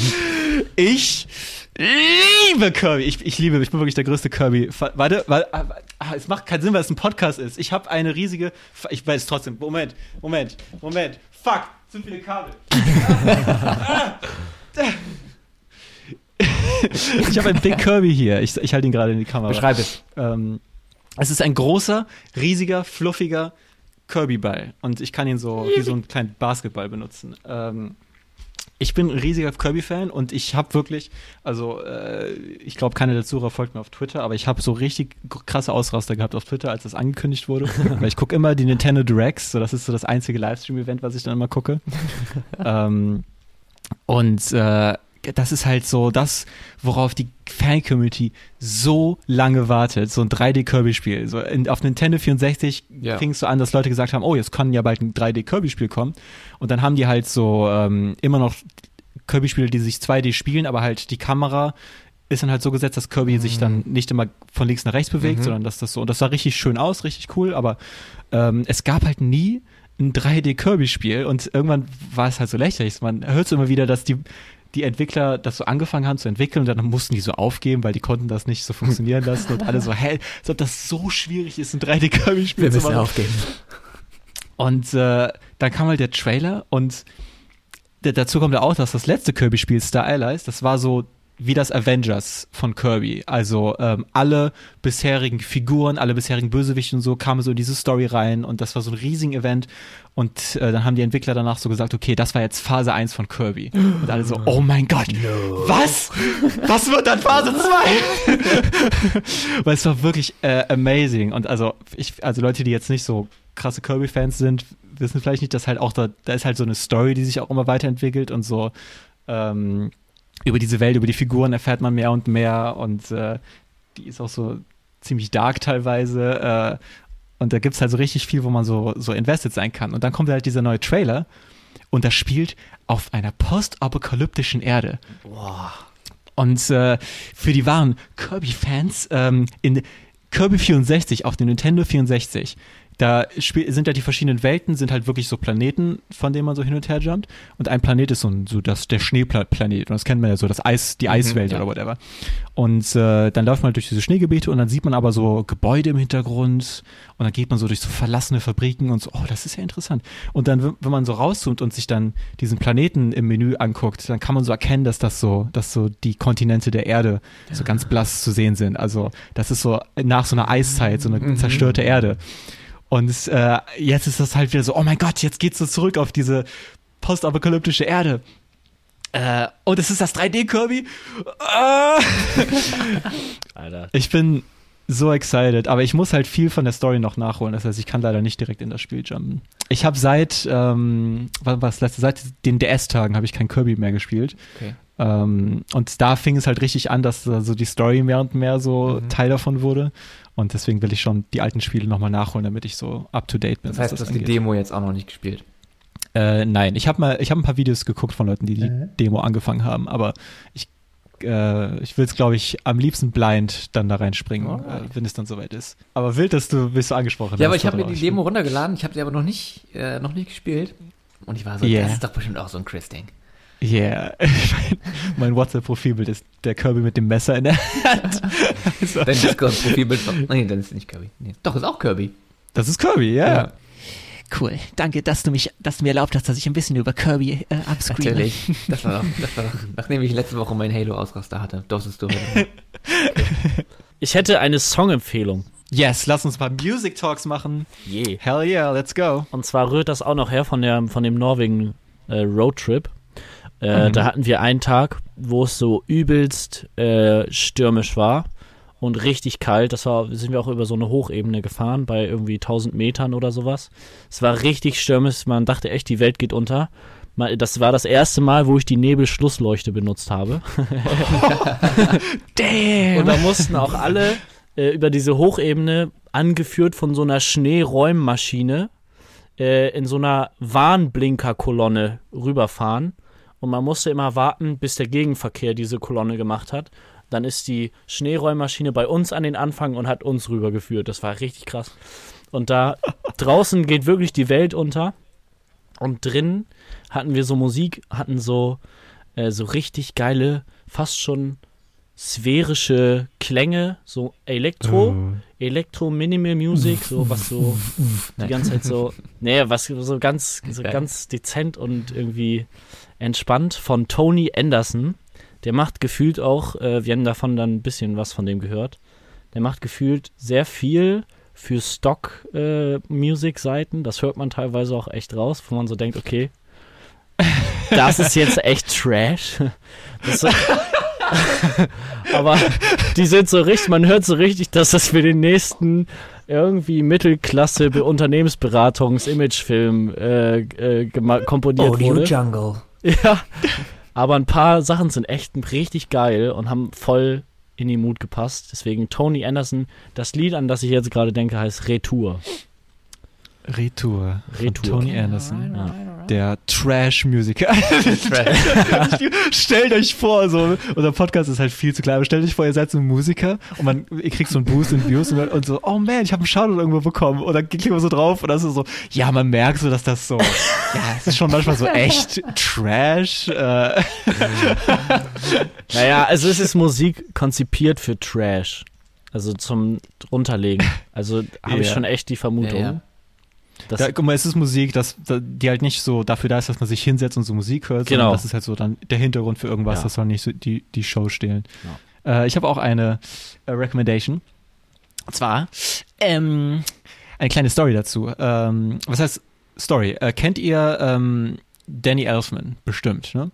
ich liebe Kirby. Ich, ich liebe, ich bin wirklich der größte Kirby. Warte, warte ah, es macht keinen Sinn, weil es ein Podcast ist. Ich habe eine riesige. Ich weiß trotzdem. Moment, Moment, Moment. Fuck, zu viele Kabel. ich habe einen Big Kirby hier. Ich, ich halte ihn gerade in die Kamera. Beschreib es. Ähm, es ist ein großer, riesiger, fluffiger Kirby-Ball. Und ich kann ihn so wie so einen kleinen Basketball benutzen. Ähm, ich bin ein riesiger Kirby-Fan und ich habe wirklich, also äh, ich glaube, keiner der Zuhörer folgt mir auf Twitter, aber ich habe so richtig krasse Ausraster gehabt auf Twitter, als das angekündigt wurde. Weil ich gucke immer die Nintendo Directs, so das ist so das einzige Livestream-Event, was ich dann immer gucke. ähm, und äh, das ist halt so das, worauf die Fan-Community so lange wartet. So ein 3D-Kirby-Spiel. So in, auf Nintendo 64 Ja. fing es so an, dass Leute gesagt haben, oh, jetzt kann ja bald ein 3D-Kirby-Spiel kommen. Und dann haben die halt so ähm, immer noch Kirby-Spiele, die sich 2D spielen, aber halt die Kamera ist dann halt so gesetzt, dass Kirby sich dann nicht immer von links nach rechts bewegt, Mhm. sondern dass das so, und das sah richtig schön aus, richtig cool, aber ähm, es gab halt nie ein 3D-Kirby-Spiel und irgendwann war es halt so lächerlich. Man hört so immer wieder, dass die, die Entwickler das so angefangen haben zu entwickeln und dann mussten die so aufgeben, weil die konnten das nicht so funktionieren lassen und alle so, hä, als ob das so schwierig ist, ein 3D-Kirby-Spiel Wir zu müssen machen. aufgeben. Und äh, dann kam halt der Trailer und dazu kommt ja auch, dass das letzte Kirby-Spiel Star Allies, das war so wie das Avengers von Kirby. Also ähm, alle bisherigen Figuren, alle bisherigen Bösewichte und so kamen so in diese Story rein und das war so ein riesigen Event. Und äh, dann haben die Entwickler danach so gesagt, okay, das war jetzt Phase 1 von Kirby. Und alle so, oh mein Gott, was? Was wird dann Phase 2? Weil es war wirklich äh, amazing. Und also, ich, also Leute, die jetzt nicht so krasse Kirby-Fans sind, wissen vielleicht nicht, dass halt auch da, da ist halt so eine Story, die sich auch immer weiterentwickelt und so ähm, über diese Welt, über die Figuren erfährt man mehr und mehr und äh, die ist auch so ziemlich dark teilweise äh, und da gibt's halt so richtig viel, wo man so, so invested sein kann. Und dann kommt halt dieser neue Trailer und das spielt auf einer postapokalyptischen Erde. Und äh, für die wahren Kirby-Fans ähm, in Kirby 64 auf dem Nintendo 64, da sind ja die verschiedenen Welten, sind halt wirklich so Planeten, von denen man so hin und her jumpt. Und ein Planet ist so, ein, so das, der Schneeplanet. Und das kennt man ja so, das Eis, die Eiswelt ja. oder whatever. Und äh, dann läuft man halt durch diese Schneegebiete und dann sieht man aber so Gebäude im Hintergrund und dann geht man so durch so verlassene Fabriken und so, oh, das ist ja interessant. Und dann, wenn- wenn man so rauszoomt und sich dann diesen Planeten im Menü anguckt, dann kann man so erkennen, dass das so, dass so die Kontinente der Erde so ganz blass zu sehen sind. Also das ist so nach so einer Eiszeit, so eine zerstörte Erde. Und äh, jetzt ist das halt wieder so, oh mein Gott, jetzt geht's so zurück auf diese postapokalyptische Erde. Äh, und es ist das 3D-Kirby. Äh, Alter. ich bin so excited, aber ich muss halt viel von der Story noch nachholen. Das heißt, ich kann leider nicht direkt in das Spiel jumpen. Ich habe seit, ähm, was, was letzte, seit den DS-Tagen habe ich kein Kirby mehr gespielt. Okay. Ähm, und da fing es halt richtig an, dass äh, so die Story mehr und mehr so Teil davon wurde. Und deswegen will ich schon die alten Spiele nochmal nachholen, damit ich so up to date bin. Das heißt, du hast die. Demo jetzt auch noch nicht gespielt. Äh, nein, ich habe mal, ich habe ein paar Videos geguckt von Leuten, die die Demo angefangen haben, aber ich, äh, ich will es, glaube ich, am liebsten blind dann da reinspringen, äh, Alright. wenn es dann soweit ist. Aber wild, dass du bist so angesprochen Ja, aber ich habe mir die Demo runtergeladen, ich habe sie aber noch nicht, äh, noch nicht gespielt. Und ich war so, Yeah. das ist doch bestimmt auch so ein Chris-Ding. Yeah. mein WhatsApp-Profilbild ist der Kirby mit dem Messer in der Hand. also, Dein Discord-Profilbild. Nee, dann ist nicht Kirby. Nee. Doch, ist auch Kirby. das ist Kirby, ja. Ja. Cool. Danke, dass du mich, dass du mir erlaubt hast, dass ich ein bisschen über Kirby äh. Natürlich. Das war doch, das war doch, nachdem ich letzte Woche meinen Halo-Ausraster hatte, durftest du heute. Ich hätte eine Songempfehlung. Yes, lass uns mal Music Talks machen. Je. Hell yeah, let's go. Und zwar rührt das auch noch her von, der, von dem Norwegen äh, Roadtrip. Äh, Da hatten wir einen Tag, wo es so übelst äh, stürmisch war. Und richtig kalt. Das war, sind wir auch über so eine Hochebene gefahren, bei irgendwie 1000 Metern oder sowas. Es war richtig stürmisch, man dachte echt, die Welt geht unter. Das war das erste Mal, wo ich die Nebelschlussleuchte benutzt habe. Und da mussten auch alle äh, über diese Hochebene, angeführt von so einer Schneeräummaschine, äh, in so einer Warnblinkerkolonne rüberfahren. Und man musste immer warten, bis der Gegenverkehr diese Kolonne gemacht hat. Dann ist die Schneeräummaschine bei uns an den Anfang und hat uns rübergeführt. Das war richtig krass. Und da draußen geht wirklich die Welt unter. Und drin hatten wir so Musik, hatten so, äh, so richtig geile, fast schon sphärische Klänge, so Elektro, Elektro Minimal Music, so was so die ganze Zeit so, nee, was so ganz, so ganz dezent und irgendwie entspannt von Tony Anderson. Der macht gefühlt auch, äh, wir haben davon dann ein bisschen was von dem gehört. Der macht gefühlt sehr viel für Stock-Music-Seiten. das hört man teilweise auch echt raus, wo man so denkt, okay, das ist jetzt echt Trash. Das so, aber die sind so richtig, man hört so richtig, dass das für den nächsten irgendwie Mittelklasse Be- Unternehmensberatungs-Imagefilm äh, äh, komponiert wurde. Jungle. Ja, aber ein paar Sachen sind echt richtig geil und haben voll in die Mut gepasst. Deswegen Tony Anderson, das Lied, an das ich jetzt gerade denke, heißt Retour. Retour. von Retour. Tony Anderson. Ja. Der Trash-Musiker. stellt euch vor, so, unser Podcast ist halt viel zu klein, aber stellt euch vor, ihr seid so ein Musiker und man, ihr kriegt so einen Boost in Views und, und so, oh man, ich habe einen Shoutout irgendwo bekommen. Und dann klickt man so drauf und das ist so, ja, man merkt so, dass das so, ja, es ist schon manchmal so echt Trash. Äh, Naja, also es ist Musik konzipiert für Trash. Also zum runterlegen. Also habe ich Ja. schon echt die Vermutung. Ja, ja. Dass- da, guck mal, es ist Musik, das, da- die halt nicht so dafür da ist, dass man sich hinsetzt und so Musik hört, Genau. sondern das ist halt so dann der Hintergrund für irgendwas, Ja. das soll nicht so die, die Show stehlen. Äh, ich habe auch eine äh, Recommendation. Und zwar ähm, eine kleine Story dazu. Ähm, was heißt Story? Äh, kennt ihr ähm, Danny Elfman? Bestimmt, ne?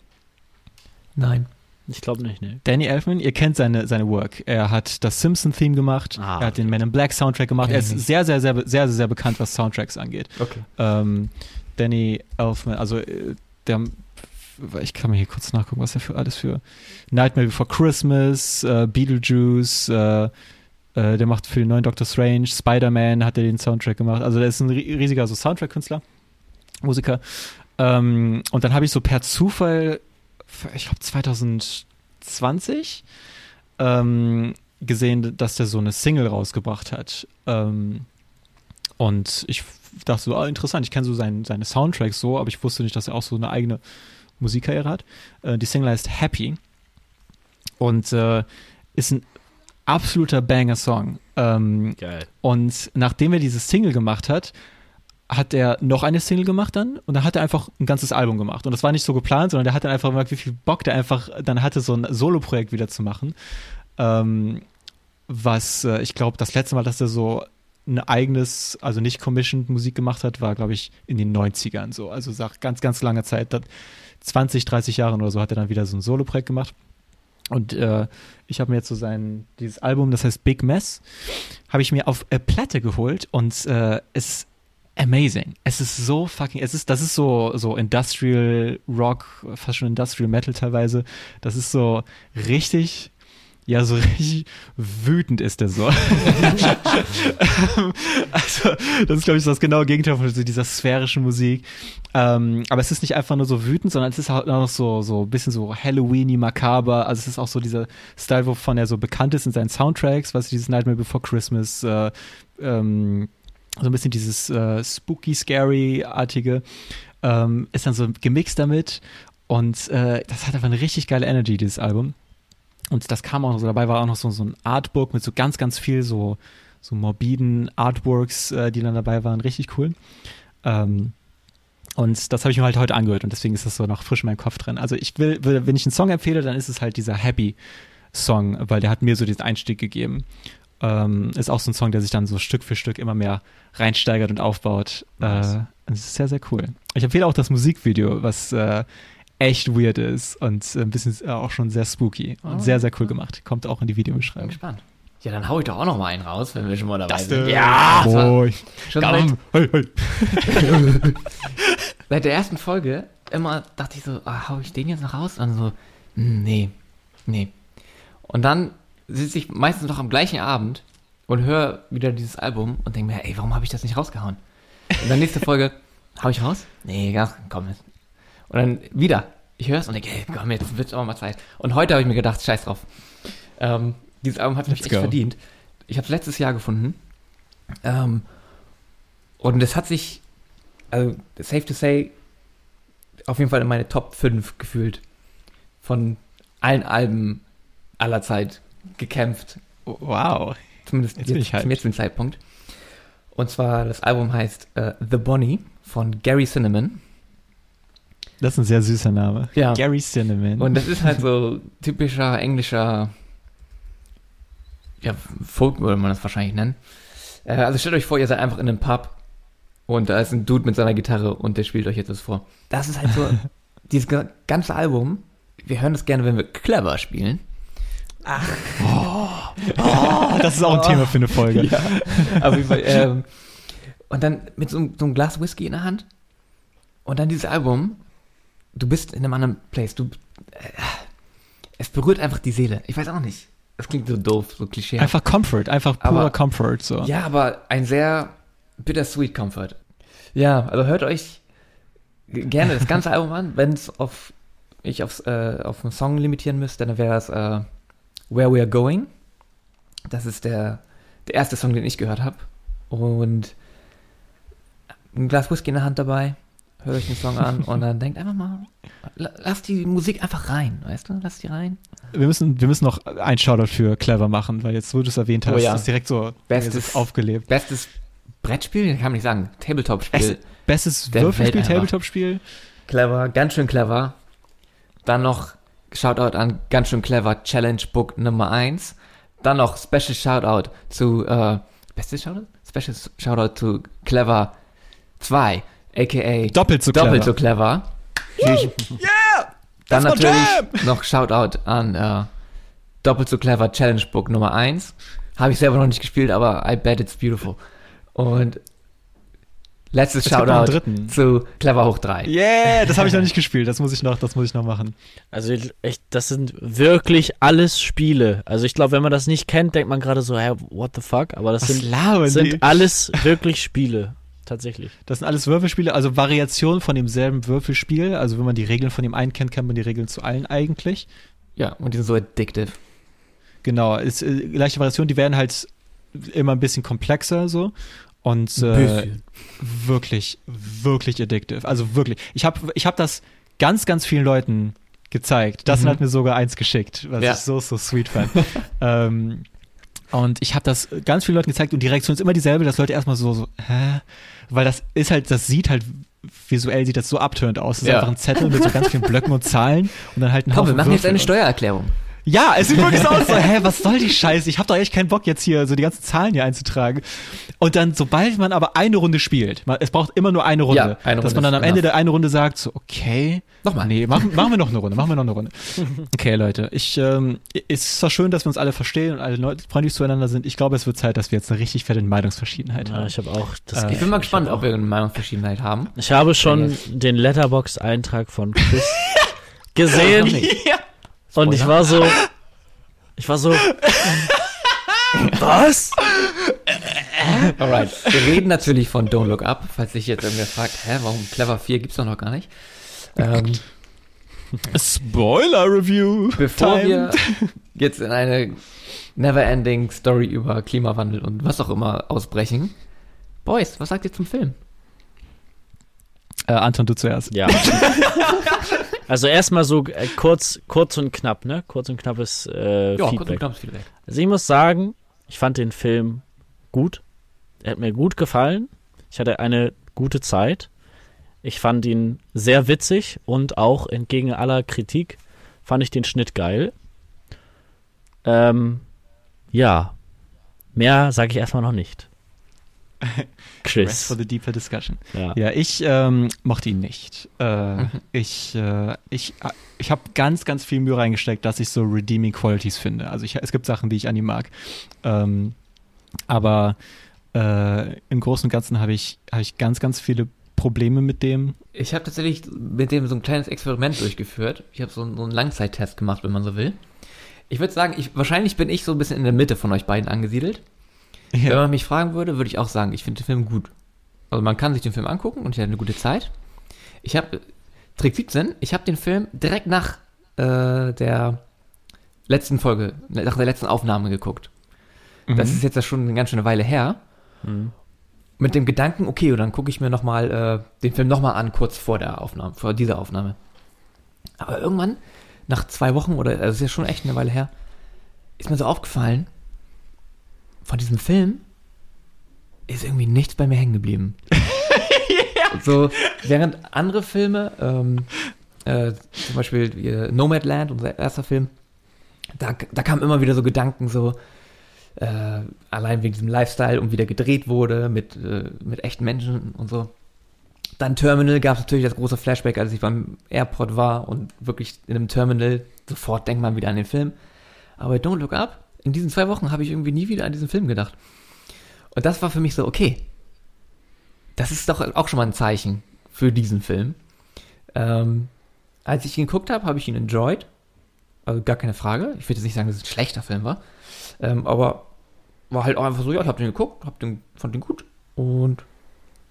Nein. Ich glaube nicht, ne? Danny Elfman, ihr kennt seine, seine Work. Er hat das Simpson-Theme gemacht, Ah, er hat den Men in Black Soundtrack gemacht. Er ist Mhm. sehr, sehr, sehr, sehr, sehr bekannt, was Soundtracks angeht. Okay. Ähm, Danny Elfman, also äh, der, ich kann mal hier kurz nachgucken, was er für alles für Nightmare Before Christmas, äh, Beetlejuice, äh, äh, der macht für den neuen Doctor Strange, Spider-Man hat er den Soundtrack gemacht. Also der ist ein ri- riesiger so Soundtrack-Künstler, Musiker. Ähm, und dann habe ich so per Zufall, ich glaube 2020, ähm, gesehen, dass der so eine Single rausgebracht hat. Ähm, und ich dachte so, ah, interessant, ich kenne so sein, seine Soundtracks so, aber ich wusste nicht, dass er auch so eine eigene Musikkarriere hat. Äh, die Single heißt Happy und äh, ist ein absoluter Banger-Song. Ähm, Geil. und nachdem er diese Single gemacht hat, hat er noch eine Single gemacht dann und dann hat er einfach ein ganzes Album gemacht. Und das war nicht so geplant, sondern der hat dann einfach gemerkt, wie viel Bock der einfach dann hatte, so ein Solo-Projekt wieder zu machen. Ähm, was äh, ich glaube, das letzte Mal, dass er so ein eigenes, also nicht commissioned Musik gemacht hat, war, glaube ich, in den 90ern so. Also sag ganz, ganz lange Zeit, dat- 20, 30 Jahren oder so hat er dann wieder so ein Solo-Projekt gemacht. Und äh, ich habe mir jetzt so sein, dieses Album, das heißt Big Mess, habe ich mir auf äh, Platte geholt und äh, es amazing. Es ist so fucking, es ist, das ist so, so Industrial Rock, fast schon Industrial Metal teilweise. Das ist so richtig, ja, so richtig wütend ist der so. also, das ist, glaube ich, so das genaue Gegenteil von dieser sphärischen Musik. Ähm, aber es ist nicht einfach nur so wütend, sondern es ist auch noch so, so ein bisschen so Halloweeny, makaber. Also es ist auch so dieser Style, wovon er so bekannt ist in seinen Soundtracks, was dieses Nightmare Before Christmas, äh, ähm, so ein bisschen dieses äh, spooky, scary-artige, ähm, ist dann so gemixt damit. Und äh, das hat einfach eine richtig geile Energy, dieses Album. Und das kam auch noch so, dabei war auch noch so, so ein Artbook mit so ganz, ganz viel so, so morbiden Artworks, äh, die dann dabei waren. Richtig cool. Ähm, und das habe ich mir halt heute angehört und deswegen ist das so noch frisch in meinem Kopf drin. Also ich will, will wenn ich einen Song empfehle, dann ist es halt dieser Happy Song, weil der hat mir so diesen Einstieg gegeben. Ähm, ist auch so ein Song, der sich dann so Stück für Stück immer mehr reinsteigert und aufbaut. Nice. Äh, das ist sehr, sehr cool. Ich empfehle auch das Musikvideo, was äh, echt weird ist und ein bisschen äh, auch schon sehr spooky und Oh, sehr, sehr cool gemacht. Kommt auch in die Bin Videobeschreibung. gespannt. Ja, dann hau ich doch auch noch mal einen raus, wenn wir schon mal dabei Das, sind. ja, Boy. schon seit, Komm. Hey, hey. seit der ersten Folge immer dachte ich so, ah, hau ich den jetzt noch raus? Und dann so, hm, nee, nee. Und dann sitze ich meistens noch am gleichen Abend und höre wieder dieses Album und denke mir, ey, warum habe ich das nicht rausgehauen? Und dann nächste Folge, hau ich raus? Nee, ja, komm. Und dann wieder, ich höre es und denke, ey, komm, jetzt wird auch mal Zeit. Und heute habe ich mir gedacht, scheiß drauf. Ähm, dieses Album hat mich Let's echt go. verdient. Ich habe es letztes Jahr gefunden. Ähm, und es hat sich, also safe to say, auf jeden Fall in meine Top 5 gefühlt. Von allen Alben aller Zeit gekämpft. Wow. Zumindest Jetzt jetzt, zum jetzigen Zeitpunkt. Und zwar, das Album heißt äh, The Bonnie von Gary Cinnamon. Das ist ein sehr süßer Name. Ja. Gary Cinnamon. Und das ist halt so typischer englischer ja, Folk würde man das wahrscheinlich nennen. Äh, also stellt euch vor, ihr seid einfach in einem Pub und da ist ein Dude mit seiner Gitarre und der spielt euch jetzt was vor. Das ist halt so, dieses ga- ganze Album, wir hören das gerne, wenn wir clever spielen. Oh, das ist auch ein Thema für eine Folge. Ja, jeden Fall. Ähm, und dann mit so, einem- so einem Glas Whisky in der Hand und dann dieses Album. Du bist in einem anderen Place. Du, äh, es berührt einfach die Seele. Ich weiß auch nicht. Das klingt so doof, so klischee. Einfach Comfort, einfach purer Aber- Comfort. So. Ja, aber ein sehr bittersweet Comfort. Ja, also hört euch gerne das ganze Album an. Wenn es auf ich aufs, äh, auf einen Song limitieren müsste, dann wäre es äh, Where We Are Going. Das ist der, der erste Song, den ich gehört habe. Und ein Glas Whisky in der Hand dabei. Hört euch den Song an und dann denkt einfach mal, la- lasst die Musik einfach rein, weißt du? Lasst die rein. Wir müssen, wir müssen noch einen Shoutout für Clever machen, weil jetzt, wo du es erwähnt hast, Oh ja. ist direkt so Bestes- aufgelebt. Bestes Brettspiel, kann man nicht sagen. Tabletop-Spiel. Best, bestes Würfelspiel. Tabletop-Spiel. Clever, ganz schön clever. Dann noch Shoutout an ganz schön clever Challenge Book Nummer 1. Dann noch Special Shoutout zu, äh, bestes Shoutout? Special Shoutout zu Clever 2, aka Doppelt so Doppelt so clever. clever. Dann natürlich noch Shoutout an äh, Doppelt so clever Challenge Book Nummer 1. Habe ich selber noch nicht gespielt, aber I bet it's beautiful. Und letztes Es Shoutout dritten. zu Clever Hoch 3. Yeah, das habe ich noch nicht gespielt. Das muss ich noch, das muss ich noch machen. Also echt, das sind wirklich alles Spiele. Also ich glaube, wenn man das nicht kennt, denkt man gerade so, hä, what the fuck? Aber das Was sind, labern die? sind alles wirklich Spiele. Tatsächlich. Das sind alles Würfelspiele, also Variationen von demselben Würfelspiel. Also wenn man die Regeln von dem einen kennt, kennt man die Regeln zu allen eigentlich. Ja, und die sind so addictive. Genau, ist äh, gleiche Variation, die werden halt immer ein bisschen komplexer so und äh, wirklich, wirklich addictive. Also wirklich. Ich habe ich hab das ganz, ganz vielen Leuten gezeigt. Das Mhm. hat mir sogar eins geschickt, was Ja. ich so, so sweet fand. ähm, und ich habe das ganz vielen Leuten gezeigt und die Reaktion ist immer dieselbe, dass Leute erstmal so, so, hä? Weil das ist halt, das sieht halt, visuell sieht das so abtörend aus. Das ist Ja. einfach ein Zettel mit so ganz vielen Blöcken und Zahlen und dann halt ein Komm, wir Haufen machen jetzt Würfel eine und- Steuererklärung. Ja, es sieht wirklich so aus. So, hä, was soll die Scheiße? Ich habe doch echt keinen Bock jetzt hier so die ganzen Zahlen hier einzutragen. Und dann, sobald man aber eine Runde spielt, man, es braucht immer nur eine Runde, Ja, eine dass Runde man dann ist am Ende enough. der eine Runde sagt, so, okay, Nochmal. nee, machen, machen wir noch eine Runde, machen wir noch eine Runde. Okay, Leute, ich, ähm, es ist zwar schön, dass wir uns alle verstehen und alle Leute freundlich zueinander sind. Ich glaube, es wird Zeit, dass wir jetzt eine richtig fette Meinungsverschiedenheit Ja, haben. ich habe auch das Äh, Ich bin mal gespannt, ob wir eine Meinungsverschiedenheit haben. Ich habe schon den Letterbox-Eintrag von Chris gesehen und ich war so, ich war so, was? Alright. Wir reden natürlich von Don't Look Up, falls sich jetzt irgendwer fragt, hä, warum Clever 4 gibt's doch noch gar nicht. Ähm, Spoiler Review. bevor Time. wir jetzt in eine never-ending Story über Klimawandel und was auch immer ausbrechen. Boys, was sagt ihr zum Film? Äh, Anton, du zuerst. Ja. Also erstmal so äh, kurz, kurz und knapp, ne? Kurz und knappes äh, Ja, kurz und Feedback. knapp Feedback. Also ich muss sagen, ich fand den Film gut. Er hat mir gut gefallen. Ich hatte eine gute Zeit. Ich fand ihn sehr witzig und auch entgegen aller Kritik fand ich den Schnitt geil. Ähm, ja, mehr sage ich erstmal noch nicht. Rest Chris. for the deeper discussion. Ja. Ja, ich ähm, mochte ihn nicht. Äh, Mhm. Ich, äh, ich, äh, ich habe ganz, ganz viel Mühe reingesteckt, dass ich so redeeming Qualities finde. Also ich, es gibt Sachen, die ich an ihm mag. Ähm, aber äh, im Großen und Ganzen habe ich, hab ich ganz, ganz viele Probleme mit dem. Ich habe tatsächlich mit dem so ein kleines Experiment durchgeführt. Ich habe so, einen- so einen Langzeittest gemacht, wenn man so will. Ich würde sagen, ich, wahrscheinlich bin ich so ein bisschen in der Mitte von euch beiden angesiedelt. Wenn man mich fragen würde, würde ich auch sagen, ich finde den Film gut. Also man kann sich den Film angucken und ich hatte eine gute Zeit. Ich habe, Trick 17, ich habe den Film direkt nach äh, der letzten Folge, nach der letzten Aufnahme geguckt. Das ist jetzt ja schon eine ganz schöne Weile her. Mhm. Mit dem Gedanken, okay, und dann gucke ich mir noch mal äh, den Film nochmal an, kurz vor der Aufnahme, vor dieser Aufnahme. Aber irgendwann, nach zwei Wochen, oder also es ist ja schon echt eine Weile her, ist mir so aufgefallen, von diesem Film ist irgendwie nichts bei mir hängen geblieben. So, während andere Filme, ähm, äh, zum Beispiel äh, Nomadland, unser erster Film, da, da kamen immer wieder so Gedanken, so, äh, allein wegen diesem Lifestyle und wie der gedreht wurde mit, äh, mit echten Menschen und so. Dann Terminal gab es natürlich das große Flashback, als ich beim Airport war und wirklich in einem Terminal, sofort denkt man wieder an den Film. Aber Don't Look Up, in diesen zwei Wochen habe ich irgendwie nie wieder an diesen Film gedacht. Und das war für mich so, okay, das ist doch auch schon mal ein Zeichen für diesen Film. Ähm, als ich ihn geguckt habe, habe ich ihn enjoyed. Also gar keine Frage. Ich würde jetzt nicht sagen, dass es ein schlechter Film war. Ähm, aber war halt auch einfach so, ja, ich habe den geguckt, hab den, fand den gut und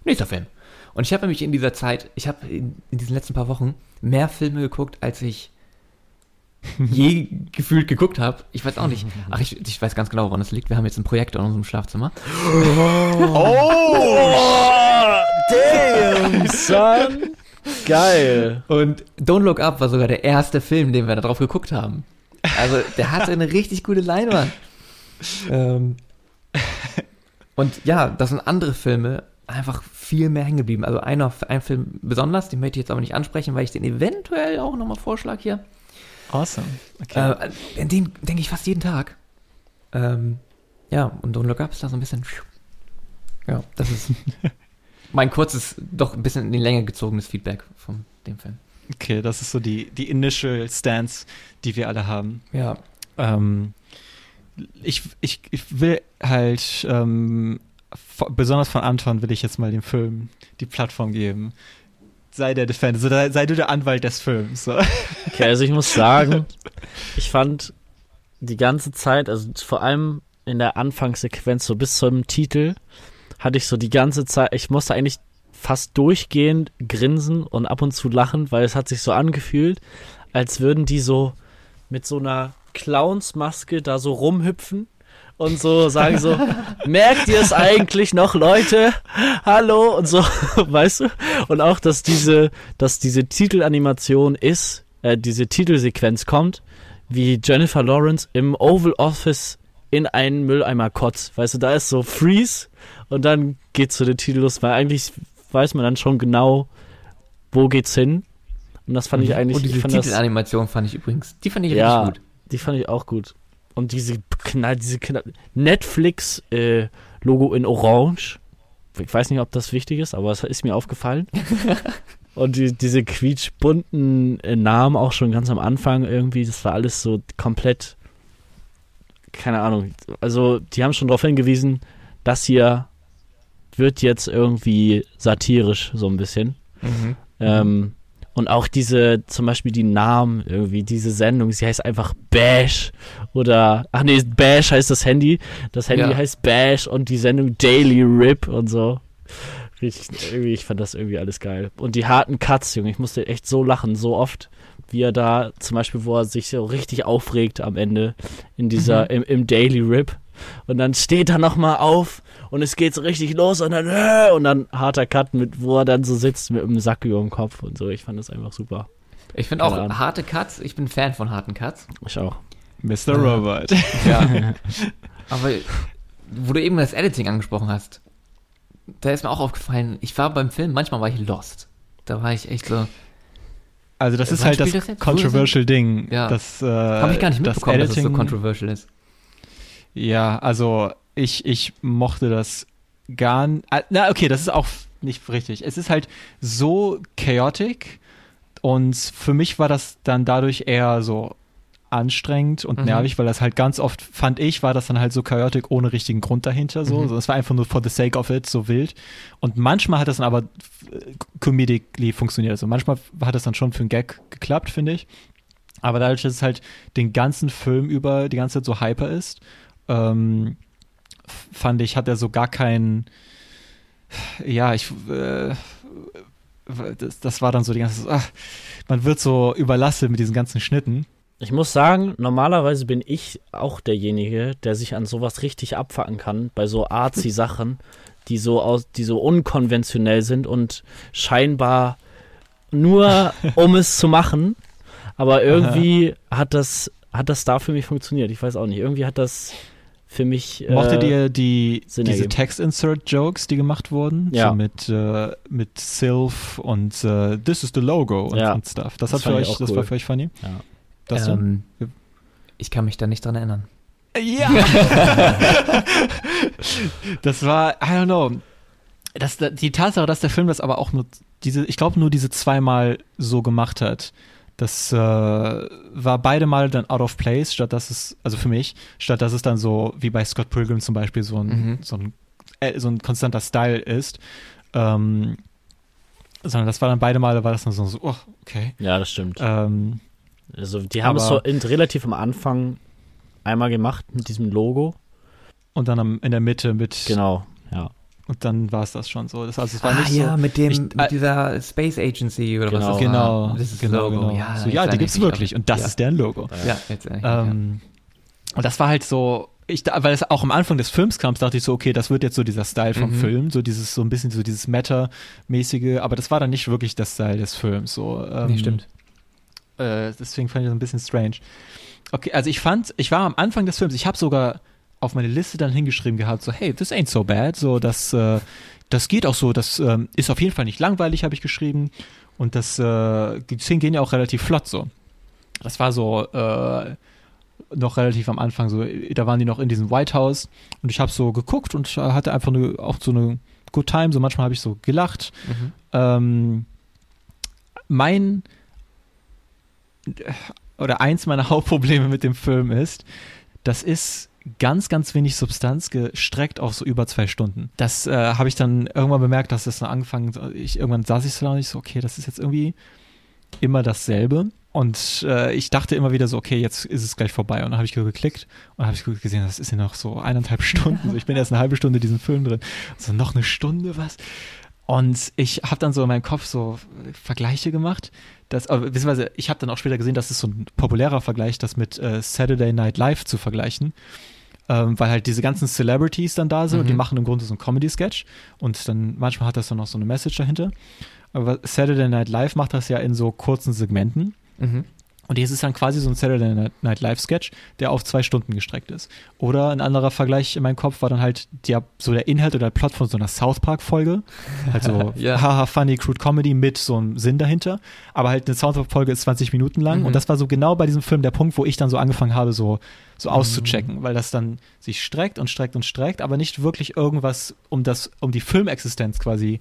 nächster Film. Und ich habe nämlich in dieser Zeit, ich habe in, in diesen letzten paar Wochen mehr Filme geguckt, als ich je gefühlt geguckt habe. Ich weiß auch nicht. Ach, ich, ich weiß ganz genau, woran es liegt. Wir haben jetzt einen Projektor in unserem Schlafzimmer. Damn, son. Geil. Und Don't Look Up war sogar der erste Film, den wir da drauf geguckt haben. Also der hatte eine richtig gute Leinwand. Ähm, und ja, das sind andere Filme einfach viel mehr hängen geblieben. Also einer, ein Film besonders, den möchte ich jetzt aber nicht ansprechen, weil ich den eventuell auch nochmal vorschlag hier. Awesome. Okay. Äh, an den denke ich fast jeden Tag. Ähm, ja, und Don't Look Up ist da so ein bisschen. Ja, das ist mein kurzes, doch ein bisschen in die Länge gezogenes Feedback von dem Film. okay, das ist so die, die Initial Stance, die wir alle haben. Ja, Ähm, ich, ich, ich will halt, ähm, besonders von Anton will ich jetzt mal dem Film die Plattform geben. Sei der Defender, so, sei, du der Anwalt des Films. So. Okay, also ich muss sagen, ich fand die ganze Zeit, also vor allem in der Anfangssequenz, so bis zum Titel, hatte ich so die ganze Zeit, ich musste eigentlich fast durchgehend grinsen und ab und zu lachen, weil es hat sich so angefühlt, als würden die so mit so einer Clownsmaske da so rumhüpfen und so sagen so, merkt ihr es eigentlich noch, Leute? Hallo und so, weißt du? Und auch, dass diese, dass diese Titelanimation ist, äh, diese Titelsequenz kommt, wie Jennifer Lawrence im Oval Office in einen Mülleimer kotzt. Weißt du, da ist so Freeze und dann geht's zu den Titel los, weil eigentlich weiß man dann schon genau, wo geht's hin. Und das fand ich eigentlich, Mhm. Und ich diese Titelanimation fand ich übrigens, die fand ich Ja. richtig gut. die fand ich auch gut. Und diese Knall, diese Knall, Netflix äh, Logo in Orange. Ich weiß nicht, ob das wichtig ist, aber es ist mir aufgefallen. Und die, diese quietschbunten äh, Namen auch schon ganz am Anfang irgendwie, das war alles so komplett, keine Ahnung. Also, die haben schon darauf hingewiesen, das hier wird jetzt irgendwie satirisch so ein bisschen. Mhm. Ähm, und auch diese, zum Beispiel die Namen irgendwie, diese Sendung, sie heißt einfach Bash oder, ach nee, Bash heißt das Handy, das Handy Ja. heißt Bash und die Sendung Daily Rip und so. Richtig, irgendwie, ich fand das irgendwie alles geil. Und die harten Cuts, Junge, ich musste echt so lachen, so oft, wie er da, zum Beispiel, wo er sich so richtig aufregt am Ende in dieser, im, im Daily Rip. Und dann steht er nochmal auf und es geht so richtig los und dann, äh, und dann harter Cut mit, wo er dann so sitzt mit einem Sack über dem Kopf und so. Ich fand das einfach super. Ich finde auch Ahnung. harte Cuts, ich bin Fan von harten Cuts. Ich auch. Mr. Robert. Ja. Aber wo du eben das Editing angesprochen hast, da ist mir auch aufgefallen, ich war beim Film, manchmal war ich lost. Da war ich echt so, Also das ist Wann halt das, das controversial Ding. Ja. Das, äh, habe ich gar nicht das mitbekommen, dass es so Editing- controversial ist. Ja, also ich, ich mochte das gar n- ah, na okay, das ist auch nicht richtig. Es ist halt so chaotic und für mich war das dann dadurch eher so anstrengend und Mhm. nervig, weil das halt ganz oft, fand ich, war das dann halt so chaotic ohne richtigen Grund dahinter. So. Mhm. so es war einfach nur for the sake of it, so wild. Und manchmal hat das dann aber äh, comedically funktioniert. Also manchmal hat das dann schon für einen Gag geklappt, finde ich. Aber dadurch, dass es halt den ganzen Film über die ganze Zeit so hyper ist, ähm, fand ich, hat er so gar keinen, ja, ich, äh, das, das war dann so die ganze, ach, man wird so überlastet mit diesen ganzen Schnitten. Ich muss sagen, normalerweise bin ich auch derjenige, der sich an sowas richtig abfacken kann, bei so arzi Sachen, die so aus, die so unkonventionell sind und scheinbar nur um es zu machen. Aber irgendwie hat das, hat das da für mich funktioniert. Ich weiß auch nicht. Irgendwie hat das für mich. Mochtet äh, ihr die, Sinn diese. Text-Insert-Jokes, die gemacht wurden? Ja. So mit, äh, mit Sylph und äh, This is the Logo und, Ja. und stuff. Das, Das hat für euch, das cool. war für euch funny? Ja. Das ähm, ich kann mich da nicht dran erinnern. Ja. das war, I don't know. Das, die Tatsache, dass der Film das aber auch nur diese, ich glaube nur diese zweimal so gemacht hat, das äh, war beide Mal dann out of place, statt dass es, also für mich, statt dass es dann so wie bei Scott Pilgrim zum Beispiel so ein, Mhm. so ein, äh, so ein konstanter Style ist. Ähm, sondern das war dann beide Male, war das dann so, so oh, okay. ja, das stimmt. Ähm, Also die haben es so in, relativ am Anfang einmal gemacht mit diesem Logo. und dann am, in der Mitte mit, Genau, ja. Und dann war es das schon so. Das, also es war ah nicht ja, so, mit dem, ich- mit äh, dieser Space Agency oder Genau. was das Genau, war. Das ist genau, Logo. genau. Ja, so, ja die ich mich wirklich und das ja. ist deren Logo. Ja, jetzt mich, Ähm, und das war halt so, ich, weil es auch am Anfang des Films kam, dachte ich so, okay, das wird jetzt so dieser Style vom Mhm. Film, so dieses, so ein bisschen so dieses Meta-mäßige, aber das war dann nicht wirklich der Style des Films, so. ja. Ähm, Nee, stimmt. Äh, deswegen fand ich das ein bisschen strange. Okay, also ich fand, ich war am Anfang des Films, ich habe sogar auf meine Liste dann hingeschrieben gehabt, so, hey, this ain't so bad, so, das, äh, das geht auch so, das ähm, ist auf jeden Fall nicht langweilig, habe ich geschrieben. Und das, äh, die Szenen gehen ja auch relativ flott so. Das war so, äh, noch relativ am Anfang so, da waren die noch in diesem White House und ich habe so geguckt und hatte einfach eine, auch so eine Good Time, so manchmal habe ich so gelacht. Mhm. Ähm, mein oder eins meiner Hauptprobleme mit dem Film ist, das ist ganz, ganz wenig Substanz gestreckt auf so über zwei Stunden. Das äh, habe ich dann irgendwann bemerkt, dass das dann angefangen, ich, irgendwann saß ich so da und ich so, okay, das ist jetzt irgendwie immer dasselbe. Und äh, ich dachte immer wieder so, okay, jetzt ist es gleich vorbei. Und dann habe ich geklickt und habe ich gesehen, das ist ja noch so eineinhalb Stunden. So, ich bin erst eine halbe Stunde in diesem Film drin. So, noch eine Stunde, was? Und ich habe dann so in meinem Kopf so Vergleiche gemacht. Das, aber, beziehungsweise ich habe dann auch später gesehen, das ist so ein populärer Vergleich, das mit äh, Saturday Night Live zu vergleichen. Ähm, weil halt diese ganzen Celebrities dann da sind und die Mhm. machen im Grunde so einen Comedy-Sketch und dann manchmal hat das dann noch so eine Message dahinter. Aber Saturday Night Live macht das ja in so kurzen Segmenten. Mhm. Und hier ist es dann quasi so ein Saturday Night- Live Sketch, der auf zwei Stunden gestreckt ist. Oder ein anderer Vergleich in meinem Kopf war dann halt der, so der Inhalt oder der Plot von so einer South Park Folge. Halt so Ja. haha, funny, crude Comedy mit so einem Sinn dahinter. Aber halt eine South Park Folge ist 20 Minuten lang. Mhm. Und das war so genau bei diesem Film der Punkt, wo ich dann so angefangen habe, so, so auszuchecken. Weil das dann sich streckt und streckt und streckt, aber nicht wirklich irgendwas, um das, um die Filmexistenz quasi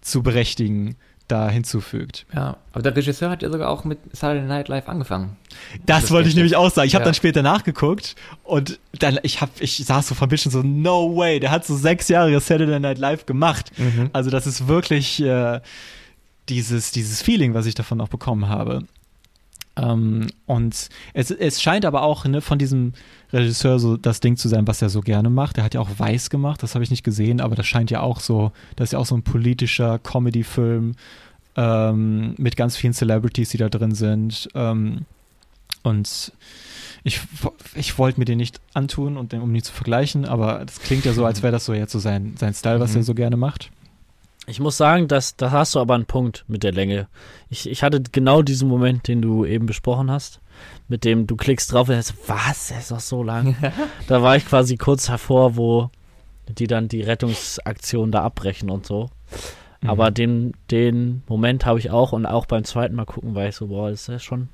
zu berechtigen, da hinzufügt. Ja, aber der Regisseur hat ja sogar auch mit Saturday Night Live angefangen. Das, Das wollte ich nämlich auch sagen. Ich habe Ja. dann später nachgeguckt und dann ich habe ich saß so vom Bildschirm so no way, der hat so sechs Jahre Saturday Night Live gemacht. Mhm. Also das ist wirklich äh, dieses dieses Feeling, was ich davon auch bekommen habe. Ähm, und es, es scheint aber auch ne, von diesem Regisseur so das Ding zu sein, was er so gerne macht. Er hat ja auch Weiß gemacht, das habe ich nicht gesehen, aber das scheint ja auch so, das ist ja auch so ein politischer Comedy-Film ähm, mit ganz vielen Celebrities, die da drin sind. Ähm, und ich, ich wollte mir den nicht antun, und den, um ihn zu vergleichen, aber das klingt ja so, als wäre das so jetzt so sein, sein Style, was Mhm. er so gerne macht. Ich muss sagen, dass, da hast du aber einen Punkt mit der Länge. Ich, ich hatte genau diesen Moment, den du eben besprochen hast, mit dem du klickst drauf und denkst, was, der ist doch so lang. da war ich quasi kurz hervor, wo die dann die Rettungsaktion da abbrechen und so. Mhm. Aber den, den Moment habe ich auch und auch beim zweiten Mal gucken war ich so, boah, das ist ja schon.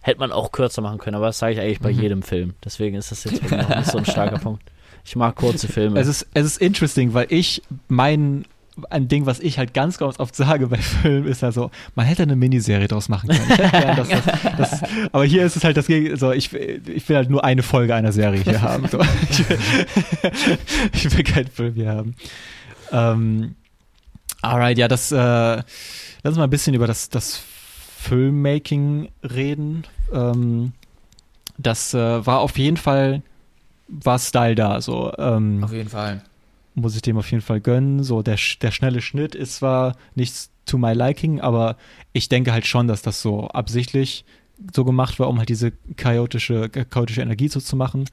Hätte man auch kürzer machen können, aber das sage ich eigentlich bei Mhm. jedem Film. Deswegen ist das jetzt auch nicht so ein starker Punkt. Ich mag kurze Filme. Es ist, es ist interesting, weil ich mein ein Ding, was ich halt ganz, ganz oft sage bei Filmen, ist also, man hätte eine Miniserie draus machen können. Gern, dass das, das, aber hier ist es halt das Gegenteil. So, ich, ich will halt nur eine Folge einer Serie hier haben. So. Ich, will, ich will keinen Film hier haben. Ähm, alright, ja, das, äh, lass uns mal ein bisschen über das, das Filmmaking reden. Ähm, das äh, war auf jeden Fall, war Style da. So, ähm, Auf jeden Fall. Muss ich dem auf jeden Fall gönnen. So, der, der schnelle Schnitt ist zwar nicht to my liking, aber ich denke halt schon, dass das so absichtlich so gemacht war, um halt diese chaotische, chaotische Energie so zu machen.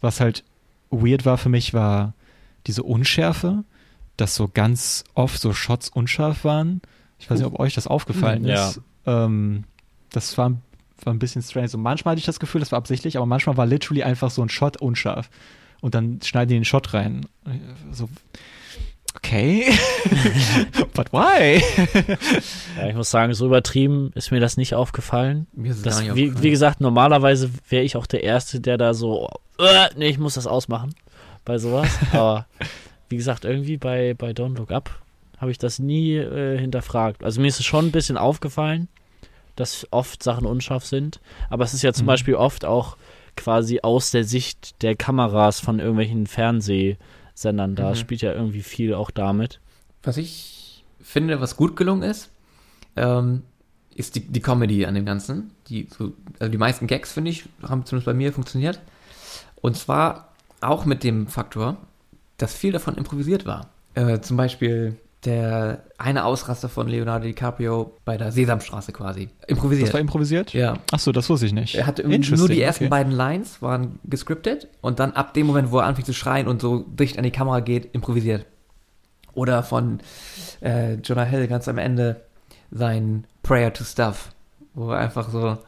Was halt weird war für mich, war diese Unschärfe, dass so ganz oft so Shots unscharf waren. Ich weiß nicht, ob euch das aufgefallen Ja. ist. Ähm, das war, war ein bisschen strange. So manchmal hatte ich das Gefühl, das war absichtlich, aber manchmal war literally einfach so ein Shot unscharf. Und dann schneiden die den Shot rein. So, okay. But why? ja, ich muss sagen, so übertrieben ist mir das nicht aufgefallen. Mir ist Das, gar nicht wie, aufgefallen. wie gesagt, normalerweise wäre ich auch der Erste, der da so, äh, nee, ich muss das ausmachen bei sowas. Aber wie gesagt, irgendwie bei, bei Don't Look Up habe ich das nie äh, hinterfragt. Also mir ist es schon ein bisschen aufgefallen, dass oft Sachen unscharf sind. Aber es ist ja zum Mhm. Beispiel oft auch quasi aus der Sicht der Kameras von irgendwelchen Fernsehsendern da. Mhm. Spielt ja irgendwie viel auch damit. Was ich finde, was gut gelungen ist, ähm, ist die, die Comedy an dem Ganzen. Die, so, also die meisten Gags, finde ich, haben zumindest bei mir funktioniert. Und zwar auch mit dem Faktor, dass viel davon improvisiert war. Äh, zum Beispiel der eine Ausraster von Leonardo DiCaprio bei der Sesamstraße quasi. Improvisiert. Das war improvisiert? ja. Achso, das wusste ich nicht. Er hatte nur die ersten okay. beiden Lines waren gescriptet und dann ab dem Moment, wo er anfängt zu schreien und so dicht an die Kamera geht, improvisiert. Oder von äh, Jonah Hill ganz am Ende sein Prayer to Stuff, wo er einfach so,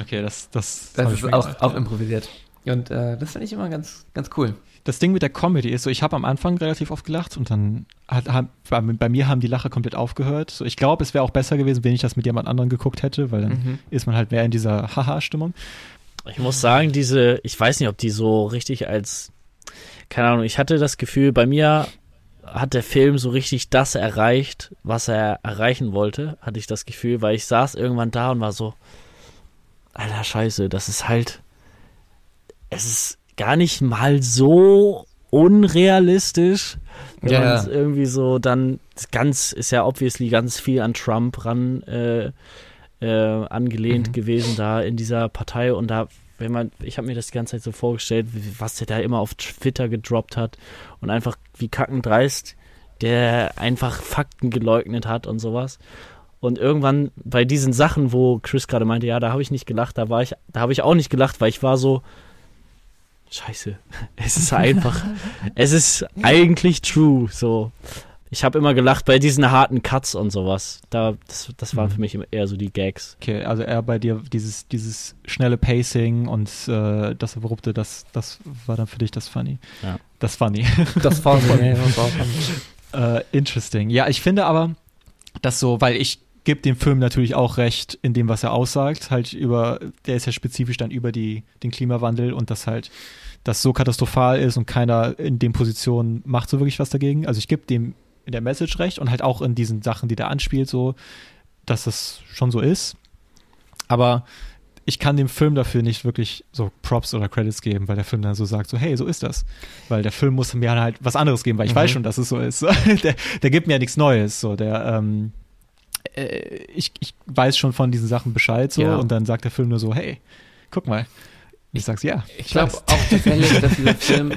Okay, das, das, das ist auch, auch improvisiert. Und äh, das finde ich immer ganz, ganz cool. Das Ding mit der Comedy ist so, ich habe am Anfang relativ oft gelacht und dann hat, hat, bei, mir haben die Lacher komplett aufgehört. So, ich glaube, es wäre auch besser gewesen, wenn ich das mit jemand anderem geguckt hätte, weil dann Mhm. ist man halt mehr in dieser Haha-Stimmung. Ich muss sagen, diese, ich weiß nicht, ob die so richtig als, keine Ahnung, ich hatte das Gefühl, bei mir hat der Film so richtig das erreicht, was er erreichen wollte, hatte ich das Gefühl, weil ich saß irgendwann da und war so, alter Scheiße, das ist halt, es ist gar nicht mal so unrealistisch, wenn Ja, man irgendwie so dann, ganz, ist ja obviously ganz viel an Trump ran, äh, äh, angelehnt Mhm. gewesen da in dieser Partei und da, wenn man, ich habe mir das die ganze Zeit so vorgestellt, was der da immer auf Twitter gedroppt hat und einfach wie kackendreist, der einfach Fakten geleugnet hat und sowas. Und irgendwann bei diesen Sachen, wo Chris gerade meinte, ja, da habe ich nicht gelacht, da war ich, da habe ich auch nicht gelacht, weil ich war so, Scheiße, es ist einfach, es ist eigentlich true, so. Ich habe immer gelacht bei diesen harten Cuts und sowas. Da, das, das waren Mhm. für mich immer eher so die Gags. Okay, also eher bei dir dieses, dieses schnelle Pacing und äh, das Abrupte, das, das war dann für dich das Funny. Ja. Das Funny. Das war so. Äh, interesting. Ja, ich finde aber, dass so, weil ich gebe dem Film natürlich auch recht in dem, was er aussagt, halt über, der ist ja spezifisch dann über die, den Klimawandel und das halt, das so katastrophal ist und keiner in den Positionen macht so wirklich was dagegen. Also ich gebe dem in der Message recht und halt auch in diesen Sachen, die der anspielt, so, dass das schon so ist. Aber ich kann dem Film dafür nicht wirklich so Props oder Credits geben, weil der Film dann so sagt, so, hey, so ist das. Weil der Film muss mir halt was anderes geben, weil ich Mhm. weiß schon, dass es so ist. der, der gibt mir ja nichts Neues. So, der, ähm, äh, ich, ich weiß schon von diesen Sachen Bescheid so Ja. und dann sagt der Film nur so, hey, guck mal. Ich sag's ja. Ich glaube weiß. auch tatsächlich, dass dieser Film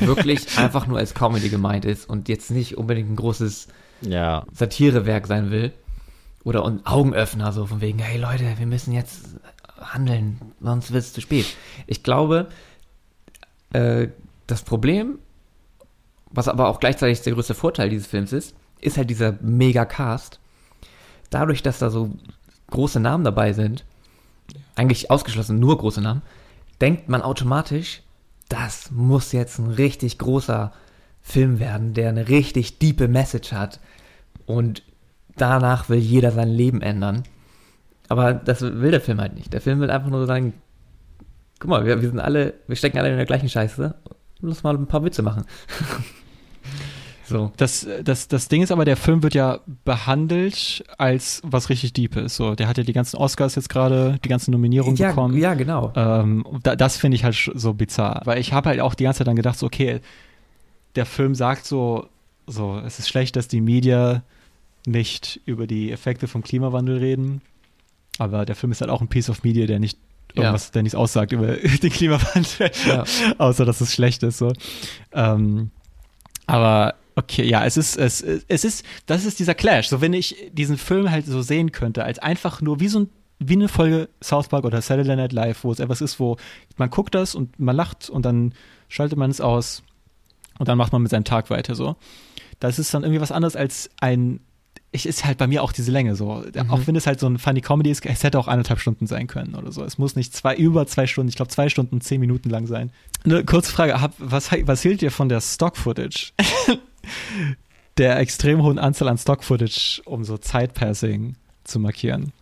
wirklich einfach nur als Comedy gemeint ist und jetzt nicht unbedingt ein großes Ja. Satirewerk sein will. Oder ein Augenöffner, so von wegen, hey Leute, wir müssen jetzt handeln, sonst wird es zu spät. Ich glaube, äh, das Problem, was aber auch gleichzeitig der größte Vorteil dieses Films ist, ist halt dieser Mega-Cast. Dadurch, dass da so große Namen dabei sind, eigentlich ausgeschlossen nur große Namen, denkt man automatisch, das muss jetzt ein richtig großer Film werden, der eine richtig diepe Message hat. Und danach will jeder sein Leben ändern. Aber das will der Film halt nicht. Der Film will einfach nur sagen, guck mal, wir, wir sind alle, wir stecken alle in der gleichen Scheiße. lass mal ein paar Witze machen. so. Das, das, das Ding ist aber, der Film wird ja behandelt als was richtig Deepes. So, der hat ja die ganzen Oscars jetzt gerade, die ganzen Nominierungen Ja, bekommen. ja, genau. Ähm, da, das finde ich halt so bizarr. Weil ich habe halt auch die ganze Zeit dann gedacht, so, okay, der Film sagt so, so, es ist schlecht, dass die Media nicht über die Effekte vom Klimawandel reden. Aber der Film ist halt auch ein Piece of Media, der nicht Ja. irgendwas, der nichts aussagt über den Klimawandel, Ja. außer dass es schlecht ist. So. Ähm, aber okay, ja, es ist, es, es ist, das ist dieser Clash. So, wenn ich diesen Film halt so sehen könnte, als einfach nur wie so ein wie eine Folge South Park oder Saturday Night Live, wo es etwas ist, wo man guckt das und man lacht und dann schaltet man es aus und dann macht man mit seinem Tag weiter so. Das ist dann irgendwie was anderes als ein ich ist halt bei mir auch diese Länge so. Auch wenn es halt so ein funny Comedy ist, es hätte auch eineinhalb Stunden sein können oder so. Es muss nicht zwei, über zwei Stunden, ich glaube zwei Stunden, zehn Minuten lang sein. Eine kurze Frage, was, was hielt ihr von der Stock-Footage? der extrem hohen Anzahl an Stock-Footage, um so Zeitpassing zu markieren.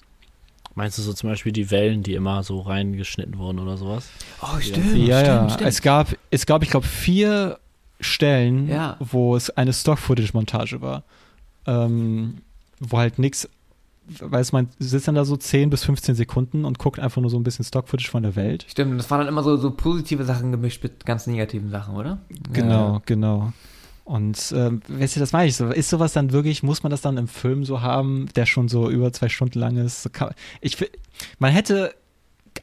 Meinst du so zum Beispiel die Wellen, die immer so reingeschnitten wurden oder sowas? Oh, stimmt. ja, ja. stimmt, stimmt. Es gab, es gab, ich glaube, vier Stellen, Ja. wo es eine Stock-Footage-Montage war. Ähm, wo halt nichts, weiß man, sitzt dann da so 10 bis 15 Sekunden und guckt einfach nur so ein bisschen Stock-Footage von der Welt. Stimmt, das waren dann immer so, so positive Sachen gemischt mit ganz negativen Sachen, oder? Genau, Ja. genau. Und ähm, weißt du, das meine ich so. Ist sowas dann wirklich, muss man das dann im Film so haben, der schon so über zwei Stunden lang ist? So kann, ich, man hätte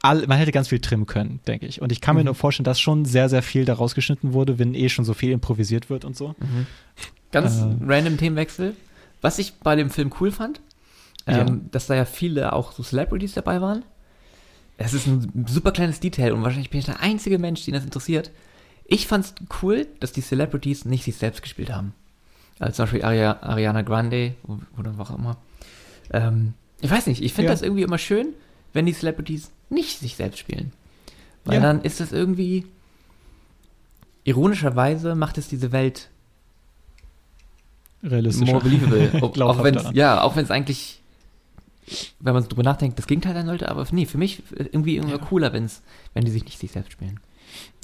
all, man hätte ganz viel trimmen können, denke ich. Und ich kann mir Mhm. nur vorstellen, dass schon sehr, sehr viel da rausgeschnitten wurde, wenn eh schon so viel improvisiert wird und so. Ganz Äh. random Themenwechsel. Was ich bei dem Film cool fand, Ja. ähm, dass da ja viele auch so Celebrities dabei waren. Es ist ein super kleines Detail und wahrscheinlich bin ich der einzige Mensch, den das interessiert. Ich fand's cool, dass die Celebrities nicht sich selbst gespielt haben. Also zum Beispiel Aria, Ariana Grande oder was auch immer. Ähm, ich weiß nicht, ich finde Ja. das irgendwie immer schön, wenn die Celebrities nicht sich selbst spielen. Weil Ja. dann ist das irgendwie, ironischerweise macht es diese Welt Realistisch. more believable. Ob, auch Glaubhafter. wenn ja, auch wenn es eigentlich, wenn man drüber nachdenkt, das Gegenteil sein sollte, aber nee, für mich irgendwie irgendwie cooler, wenn's, wenn die sich nicht sich selbst spielen.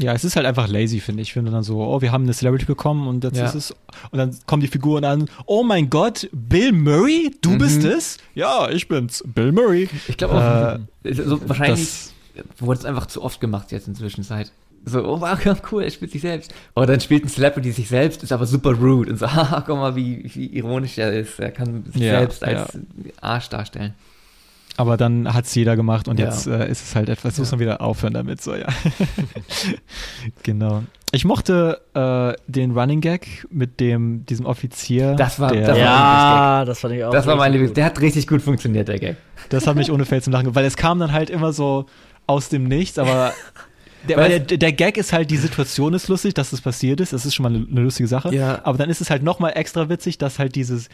Ja, es ist halt einfach lazy, finde ich. Ich finde dann so, oh, wir haben eine Celebrity bekommen und jetzt Ja. ist es. Und dann kommen die Figuren an, oh mein Gott, Bill Murray, du Mhm. bist es? Ja, ich bin's, Bill Murray. Ich glaube auch, so wahrscheinlich Das, wurde es einfach zu oft gemacht jetzt in Zwischenzeit. So, oh wow, cool, er spielt sich selbst. Oder dann spielt ein Celebrity sich selbst, ist aber super rude und so, haha, guck mal, wie, wie ironisch er ist. Er kann sich Ja, selbst als Arsch darstellen. Aber dann hat's jeder gemacht und Ja. jetzt äh, ist es halt etwas, muss Ja. man wieder aufhören damit, so, ja. genau. Ich mochte äh, den Running Gag mit dem, diesem Offizier. Das war- der, das war- ja, das fand ich auch. Das war mein Lieblings. Der hat richtig gut funktioniert, der Gag. Das hat mich ohne Fail zum Lachen, weil es kam dann halt immer so aus dem Nichts, aber der, weil der, der Gag ist halt, die Situation ist lustig, dass das passiert ist, das ist schon mal eine, eine lustige Sache, Ja. aber dann ist es halt nochmal extra witzig, dass halt dieses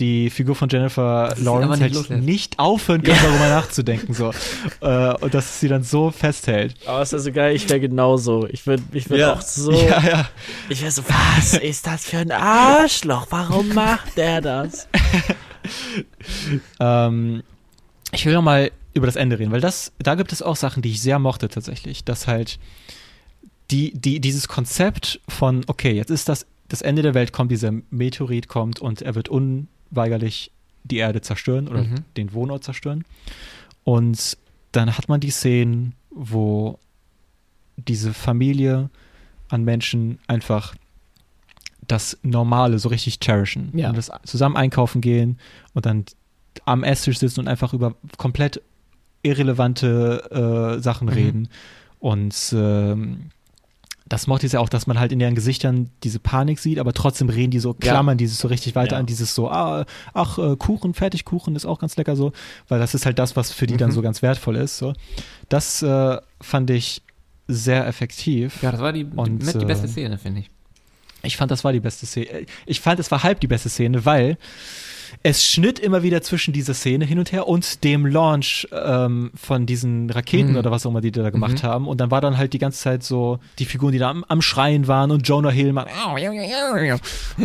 die Figur von Jennifer Lawrence einfach halt nicht nicht aufhören kann, darüber nachzudenken so äh, und dass es sie dann so festhält. Aber ist ja so geil, ich wäre genauso. Ich würde ich würd Ja. auch so. Ja, ja. Ich wäre so, was ist das für ein Arschloch? Warum macht der das? Ähm, ich will noch mal über das Ende reden, weil das, da gibt es auch Sachen, die ich sehr mochte tatsächlich, dass halt die, die, dieses Konzept von, okay, jetzt ist das, das Ende der Welt kommt, dieser Meteorit kommt und er wird unweigerlich die Erde zerstören oder Mhm. den Wohnort zerstören. Und dann hat man die Szenen, wo diese Familie an Menschen einfach das Normale so richtig cherishen. Ja. Und das zusammen einkaufen gehen und dann am Esstisch sitzen und einfach über komplett irrelevante äh, Sachen Mhm. reden. Und ähm, das mochte ich ja auch, dass man halt in deren Gesichtern diese Panik sieht, aber trotzdem reden die so, Ja. klammern dieses so richtig weiter Ja. an dieses so, ah, ach, äh, Kuchen, Fertigkuchen ist auch ganz lecker so, weil das ist halt das, was für die dann Mhm. so ganz wertvoll ist. So. Das äh, fand ich sehr effektiv. Ja, das war die, Und, die, die beste äh, Szene, finde ich. Ich fand, das war die beste Szene. Ich fand, es war halb die beste Szene, weil es schnitt immer wieder zwischen dieser Szene hin und her und dem Launch ähm, von diesen Raketen Mhm. oder was auch immer die da gemacht Mhm. haben. Und dann war dann halt die ganze Zeit so die Figuren, die da am, am Schreien waren und Jonah Hill macht.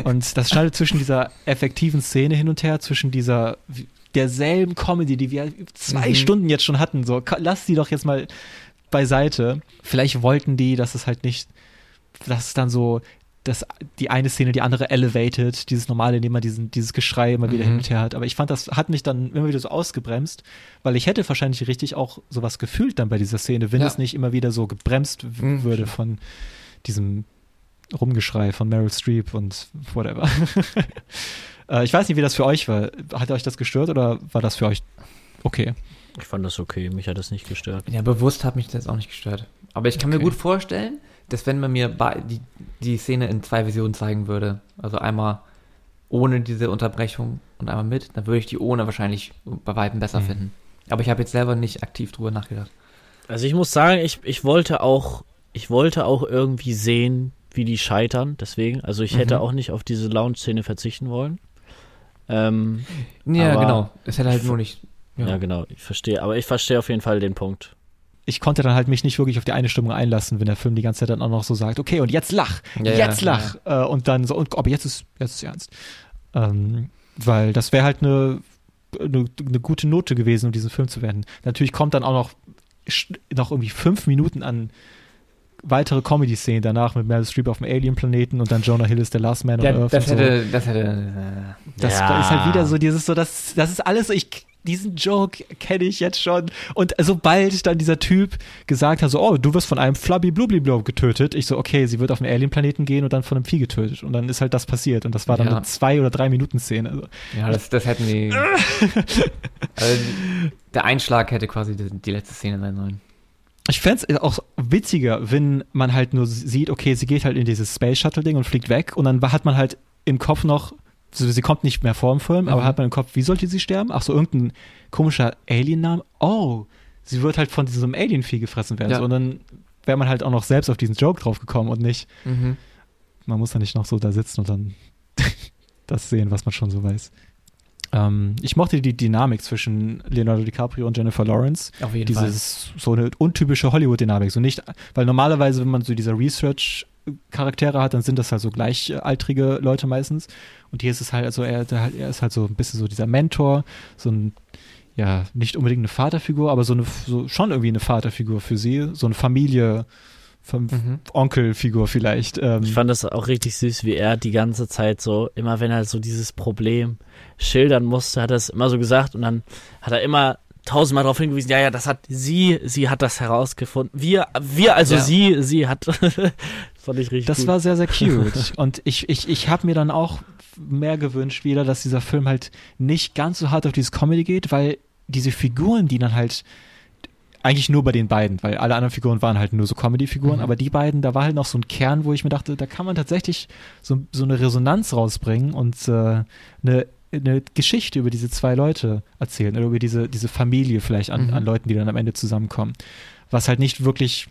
Und das schneidet zwischen dieser effektiven Szene hin und her, zwischen dieser derselben Comedy, die wir zwei Mhm. Stunden jetzt schon hatten. So, lass die doch jetzt mal beiseite. Vielleicht wollten die, dass es halt nicht das ist dann so, dass die eine Szene die andere elevated, dieses normale, indem man diesen, dieses Geschrei immer wieder Mhm. hin und her hat. Aber ich fand, das hat mich dann immer wieder so ausgebremst, weil ich hätte wahrscheinlich richtig auch sowas gefühlt dann bei dieser Szene, wenn Ja. es nicht immer wieder so gebremst Mhm. würde von diesem Rumgeschrei von Meryl Streep und whatever. äh, ich weiß nicht, wie das für euch war. Hat euch das gestört oder war das für euch okay? Ich fand das okay, mich hat das nicht gestört. Ja, bewusst hat mich das auch nicht gestört. Aber ich kann mir Okay. gut vorstellen, dass wenn man mir die, die Szene in zwei Visionen zeigen würde, also einmal ohne diese Unterbrechung und einmal mit, dann würde ich die ohne wahrscheinlich bei weitem besser Mhm. finden. Aber ich habe jetzt selber nicht aktiv drüber nachgedacht. Also ich muss sagen, ich, ich wollte auch, ich wollte auch irgendwie sehen, wie die scheitern, deswegen. Also ich hätte Mhm. auch nicht auf diese Lounge-Szene verzichten wollen. Ähm, Ja, genau. Es hätte halt nur nicht. ja. genau, ich verstehe. Aber ich verstehe auf jeden Fall den Punkt. Ich konnte dann halt mich nicht wirklich auf die eine Stimmung einlassen, wenn der Film die ganze Zeit dann auch noch so sagt, okay, und jetzt lach, Ja, ja, jetzt lach. Äh, und dann so, und, aber jetzt ist, jetzt ist ernst. Ähm, weil das wäre halt eine, eine, eine gute Note gewesen, um diesen Film zu werden. Natürlich kommt dann auch noch, noch irgendwie fünf Minuten an weitere Comedy-Szenen danach mit Meryl Streep auf dem Alien-Planeten und dann Jonah Hill ist der Last Man on Ja, Earth. das und so. hätte, das hätte. Äh, Das Ja. ist halt wieder so dieses so, das, das ist alles so, ich, diesen Joke kenne ich jetzt schon. Und sobald dann dieser Typ gesagt hat, so, oh, du wirst von einem Flubby Blubliblob getötet, ich so, okay, sie wird auf einen Alien-Planeten gehen und dann von einem Vieh getötet. Und dann ist halt das passiert. Und das war dann Ja. eine zwei- oder drei Minuten Szene. Also, ja, das, das hätten die. also, der Einschlag hätte quasi die, die letzte Szene sein sollen. Ich fände es auch witziger, wenn man halt nur sieht, okay, sie geht halt in dieses Space Shuttle-Ding und fliegt weg. Und dann hat man halt im Kopf noch, sie kommt nicht mehr vor dem Film, aber Mhm. hat man im Kopf, wie sollte sie sterben? Ach so, irgendein komischer Alien-Name. Oh, sie wird halt von diesem Alien-Vieh gefressen werden. Ja. So, und dann wäre man halt auch noch selbst auf diesen Joke drauf gekommen und nicht, Mhm. man muss dann nicht noch so da sitzen und dann das sehen, was man schon so weiß. Ähm, ich mochte die Dynamik zwischen Leonardo DiCaprio und Jennifer Lawrence Auf jeden Fall. dieses so eine untypische Hollywood-Dynamik. So nicht, weil normalerweise, wenn man so diese Research-Charaktere hat, dann sind das halt so gleichaltrige Leute meistens. Und hier ist es halt, also er, er ist halt so ein bisschen so dieser Mentor, so ein, ja, nicht unbedingt eine Vaterfigur, aber so eine, so schon irgendwie eine Vaterfigur für sie, so eine Familie, Fam Mhm. Onkelfigur vielleicht. Ähm, Ich fand das auch richtig süß, wie er die ganze Zeit so, immer wenn er so dieses Problem schildern musste, hat er es immer so gesagt und dann hat er immer tausendmal darauf hingewiesen, ja, ja, das hat sie, sie hat das herausgefunden. Wir, wir, also Ja. sie, sie hat. fand ich richtig Das gut. war sehr, sehr cute. Und ich, ich, ich habe mir dann auch mehr gewünscht wieder, dass dieser Film halt nicht ganz so hart auf dieses Comedy geht, weil diese Figuren, die dann halt eigentlich nur bei den beiden, weil alle anderen Figuren waren halt nur so Comedy-Figuren, Mhm. aber die beiden, da war halt noch so ein Kern, wo ich mir dachte, da kann man tatsächlich so, so eine Resonanz rausbringen und äh, eine, eine Geschichte über diese zwei Leute erzählen oder über diese, diese Familie vielleicht an, Mhm. an Leuten, die dann am Ende zusammenkommen. Was halt nicht wirklich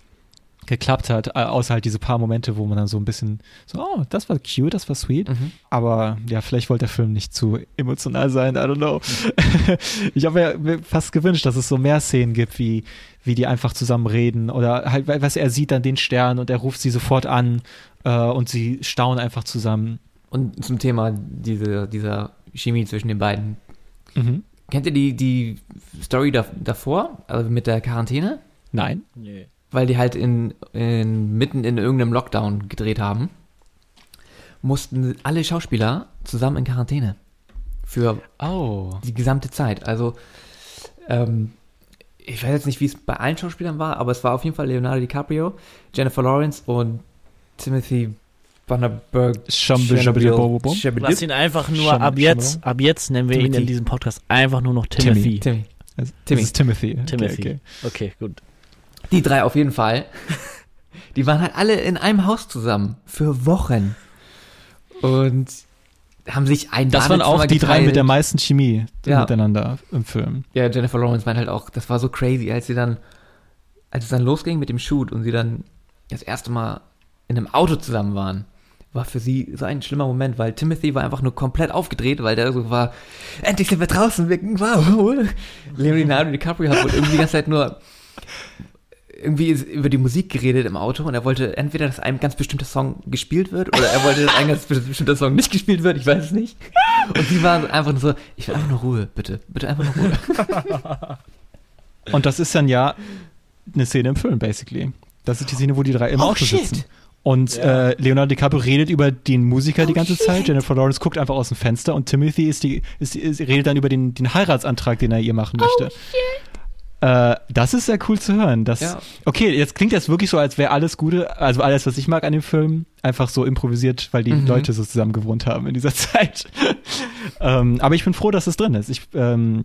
geklappt hat, außer halt diese paar Momente, wo man dann so ein bisschen so, oh, das war cute, das war sweet. Mhm. Aber ja, vielleicht wollte der Film nicht zu emotional sein, I don't know. ich habe mir- mir fast gewünscht, dass es so mehr Szenen gibt, wie, wie die einfach zusammen reden oder halt, weil- was er sieht dann den Stern und er ruft sie sofort an äh, und sie staunen einfach zusammen. Und zum Thema diese, dieser Chemie zwischen den beiden. Mhm. Kennt ihr die, die Story da, davor, also mit der Quarantäne? Nein. Nee. Weil die halt in, in, mitten in irgendeinem Lockdown gedreht haben, mussten alle Schauspieler zusammen in Quarantäne. Für Oh. die gesamte Zeit. Also, ähm, ich weiß jetzt nicht, wie es bei allen Schauspielern war, aber es war auf jeden Fall Leonardo DiCaprio, Jennifer Lawrence und Timothy Bom. Lass ihn einfach nur Scham- ab jetzt, ab jetzt nennen wir ihn Timothy. in diesem Podcast einfach nur noch Timothy. Timmy. Das Timmy. ist Timothy. Timothy. Okay, okay. Okay, gut. Die drei auf jeden Fall. Die waren halt alle in einem Haus zusammen. Für Wochen. Und haben sich ein Das waren auch die drei geteilt. mit der meisten Chemie Ja. miteinander im Film. Ja, Jennifer Lawrence meint halt auch, das war so crazy, als sie dann, als es dann losging mit dem Shoot und sie dann das erste Mal in einem Auto zusammen waren, war für sie so ein schlimmer Moment, weil Timothy war einfach nur komplett aufgedreht, weil der so war, endlich sind wir draußen, wir, wow. Leonardo DiCaprio hat wohl irgendwie die ganze Zeit nur irgendwie über die Musik geredet im Auto und er wollte entweder, dass ein ganz bestimmter Song gespielt wird oder er wollte, dass ein ganz bestimmter Song nicht gespielt wird, ich weiß es nicht. Und sie war einfach nur so, ich will einfach nur Ruhe, bitte, bitte einfach nur Ruhe. Und das ist dann ja eine Szene im Film, basically. Das ist die Szene, wo die drei im Oh, Auto shit. sitzen. Und äh, Leonardo DiCaprio redet über den Musiker die ganze Zeit. Jennifer Lawrence guckt einfach aus dem Fenster und Timothy ist die, ist, ist, redet dann über den, den Heiratsantrag, den er ihr machen möchte. Äh, das ist sehr cool zu hören. Das, Ja. Okay, jetzt klingt das wirklich so, als wäre alles Gute, also alles, was ich mag an dem Film, einfach so improvisiert, weil die Mhm. Leute so zusammen gewohnt haben in dieser Zeit. ähm, aber ich bin froh, dass es drin ist. Ich, ähm,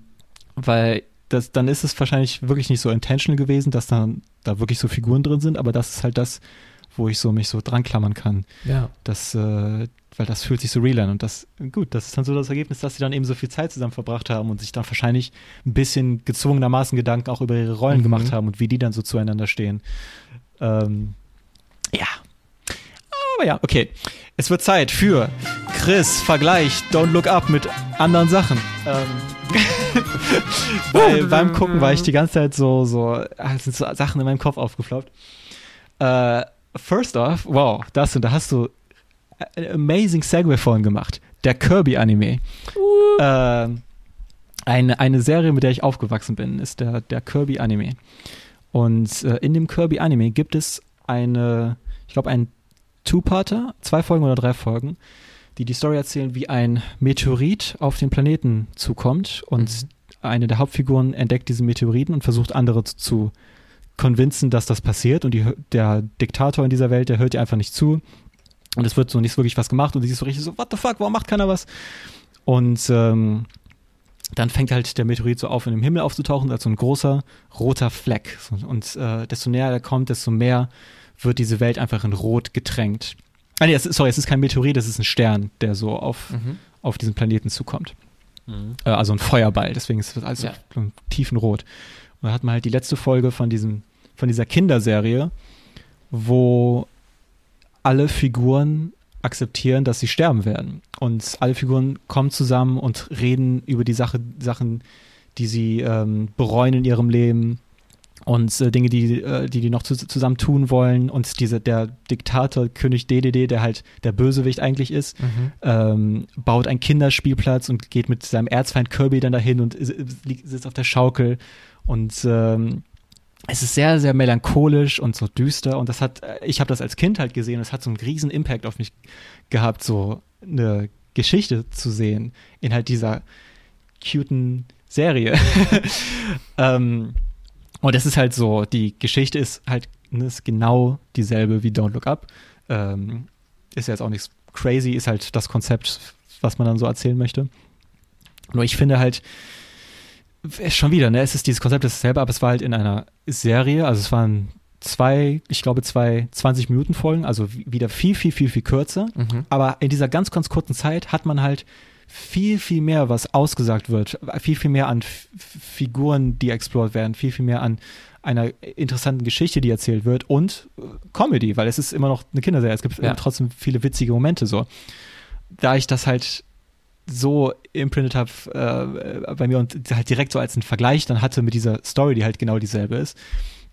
weil das, dann ist es wahrscheinlich wirklich nicht so intentional gewesen, dass dann da wirklich so Figuren drin sind, aber das ist halt das, wo ich so mich so dran klammern kann. Ja. Das, äh, weil das fühlt sich so real an und das, gut, das ist dann so das Ergebnis, dass sie dann eben so viel Zeit zusammen verbracht haben und sich dann wahrscheinlich ein bisschen gezwungenermaßen Gedanken auch über ihre Rollen Mhm. gemacht haben und wie die dann so zueinander stehen. Ähm, ja. Aber ja, okay. Es wird Zeit für Chris Vergleich Don't Look Up mit anderen Sachen. Ähm, weil beim Gucken war ich die ganze Zeit so, so, ah, es sind so Sachen in meinem Kopf aufgefloppt. Äh, first off, wow, das und da hast du amazing Segway vorhin gemacht. Der Kirby-Anime. Ähm, eine, eine Serie, mit der ich aufgewachsen bin, ist der, der Kirby-Anime. Und äh, in dem Kirby-Anime gibt es eine, ich glaube, einen Two-Parter, zwei Folgen oder drei Folgen, die die Story erzählen, wie ein Meteorit auf den Planeten zukommt und eine der Hauptfiguren entdeckt diesen Meteoriten und versucht andere zu, zu convincen, dass das passiert und die, der Diktator in dieser Welt, der hört ihr einfach nicht zu und es wird so nicht wirklich was gemacht und sie ist so richtig so, what the fuck, warum macht keiner was? Und ähm, dann fängt halt der Meteorit so auf, in dem Himmel aufzutauchen, als so ein großer roter Fleck. Und äh, desto näher er kommt, desto mehr wird diese Welt einfach in Rot getränkt. Ah, nee, es ist, sorry, es ist kein Meteorit, es ist ein Stern, der so auf, Mhm. auf diesen Planeten zukommt. Äh, also ein Feuerball, deswegen ist es alles Ja. tiefen Rot. Und da hat man halt die letzte Folge von diesem, von dieser Kinderserie, wo alle Figuren akzeptieren, dass sie sterben werden. Und alle Figuren kommen zusammen und reden über die Sache, Sachen, die sie ähm, bereuen in ihrem Leben und äh, Dinge, die, äh, die die noch zu, zusammen tun wollen. Und diese, der Diktator, König DDD, der halt der Bösewicht eigentlich ist, Mhm. ähm, baut einen Kinderspielplatz und geht mit seinem Erzfeind Kirby dann dahin und sitzt auf der Schaukel. Und ähm, es ist sehr, sehr melancholisch und so düster. Und das hat, äh, ich habe das als Kind halt gesehen es hat so einen riesen Impact auf mich gehabt, so eine Geschichte zu sehen in halt dieser cuten Serie. ähm, und es ist halt so, die Geschichte ist halt ne, ist genau dieselbe wie Don't Look Up. Ähm, ist ja jetzt auch nichts crazy, ist halt das Konzept, was man dann so erzählen möchte. Nur ich finde halt, schon wieder, ne, es ist dieses Konzept ist dasselbe, aber es war halt in einer Serie, also es waren zwei, ich glaube zwei 20 Minuten Folgen, also wie- wieder viel, viel, viel, viel kürzer. Mhm. Aber in dieser ganz, ganz kurzen Zeit hat man halt viel, viel mehr, was ausgesagt wird, viel, viel mehr an F Figuren, die explored werden, viel, viel mehr an einer interessanten Geschichte, die erzählt wird und äh, Comedy, weil es ist immer noch eine Kinderserie. Es gibt Ja. trotzdem viele witzige Momente so. Da ich das halt so imprintet habe äh, bei mir und halt direkt so als einen Vergleich dann hatte mit dieser Story, die halt genau dieselbe ist,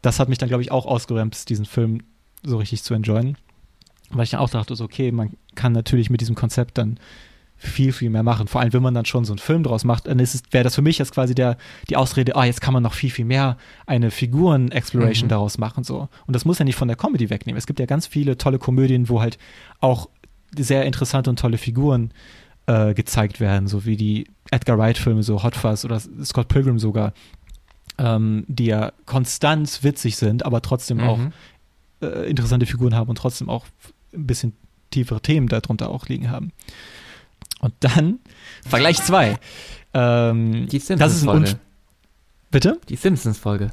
das hat mich dann, glaube ich, auch ausgebremst, diesen Film so richtig zu enjoyen. Weil ich dann auch dachte, so, okay, man kann natürlich mit diesem Konzept dann viel, viel mehr machen. Vor allem, wenn man dann schon so einen Film draus macht, dann wäre das für mich jetzt quasi der, die Ausrede, ah, jetzt kann man noch viel, viel mehr eine Figuren-Exploration Mhm. daraus machen, so. Und das muss ja nicht von der Comedy wegnehmen. Es gibt ja ganz viele tolle Komödien, wo halt auch sehr interessante und tolle Figuren äh, gezeigt werden, so wie die Edgar Wright-Filme, so Hot Fuzz oder Scott Pilgrim sogar, ähm, die ja konstant witzig sind, aber trotzdem auch Mhm. äh, interessante Figuren haben und trotzdem auch ein bisschen tiefere Themen darunter auch liegen haben. Und dann Vergleich 2. Ähm, Die das ist ein Simpsons-Folge. Bitte? Die Simpsons-Folge.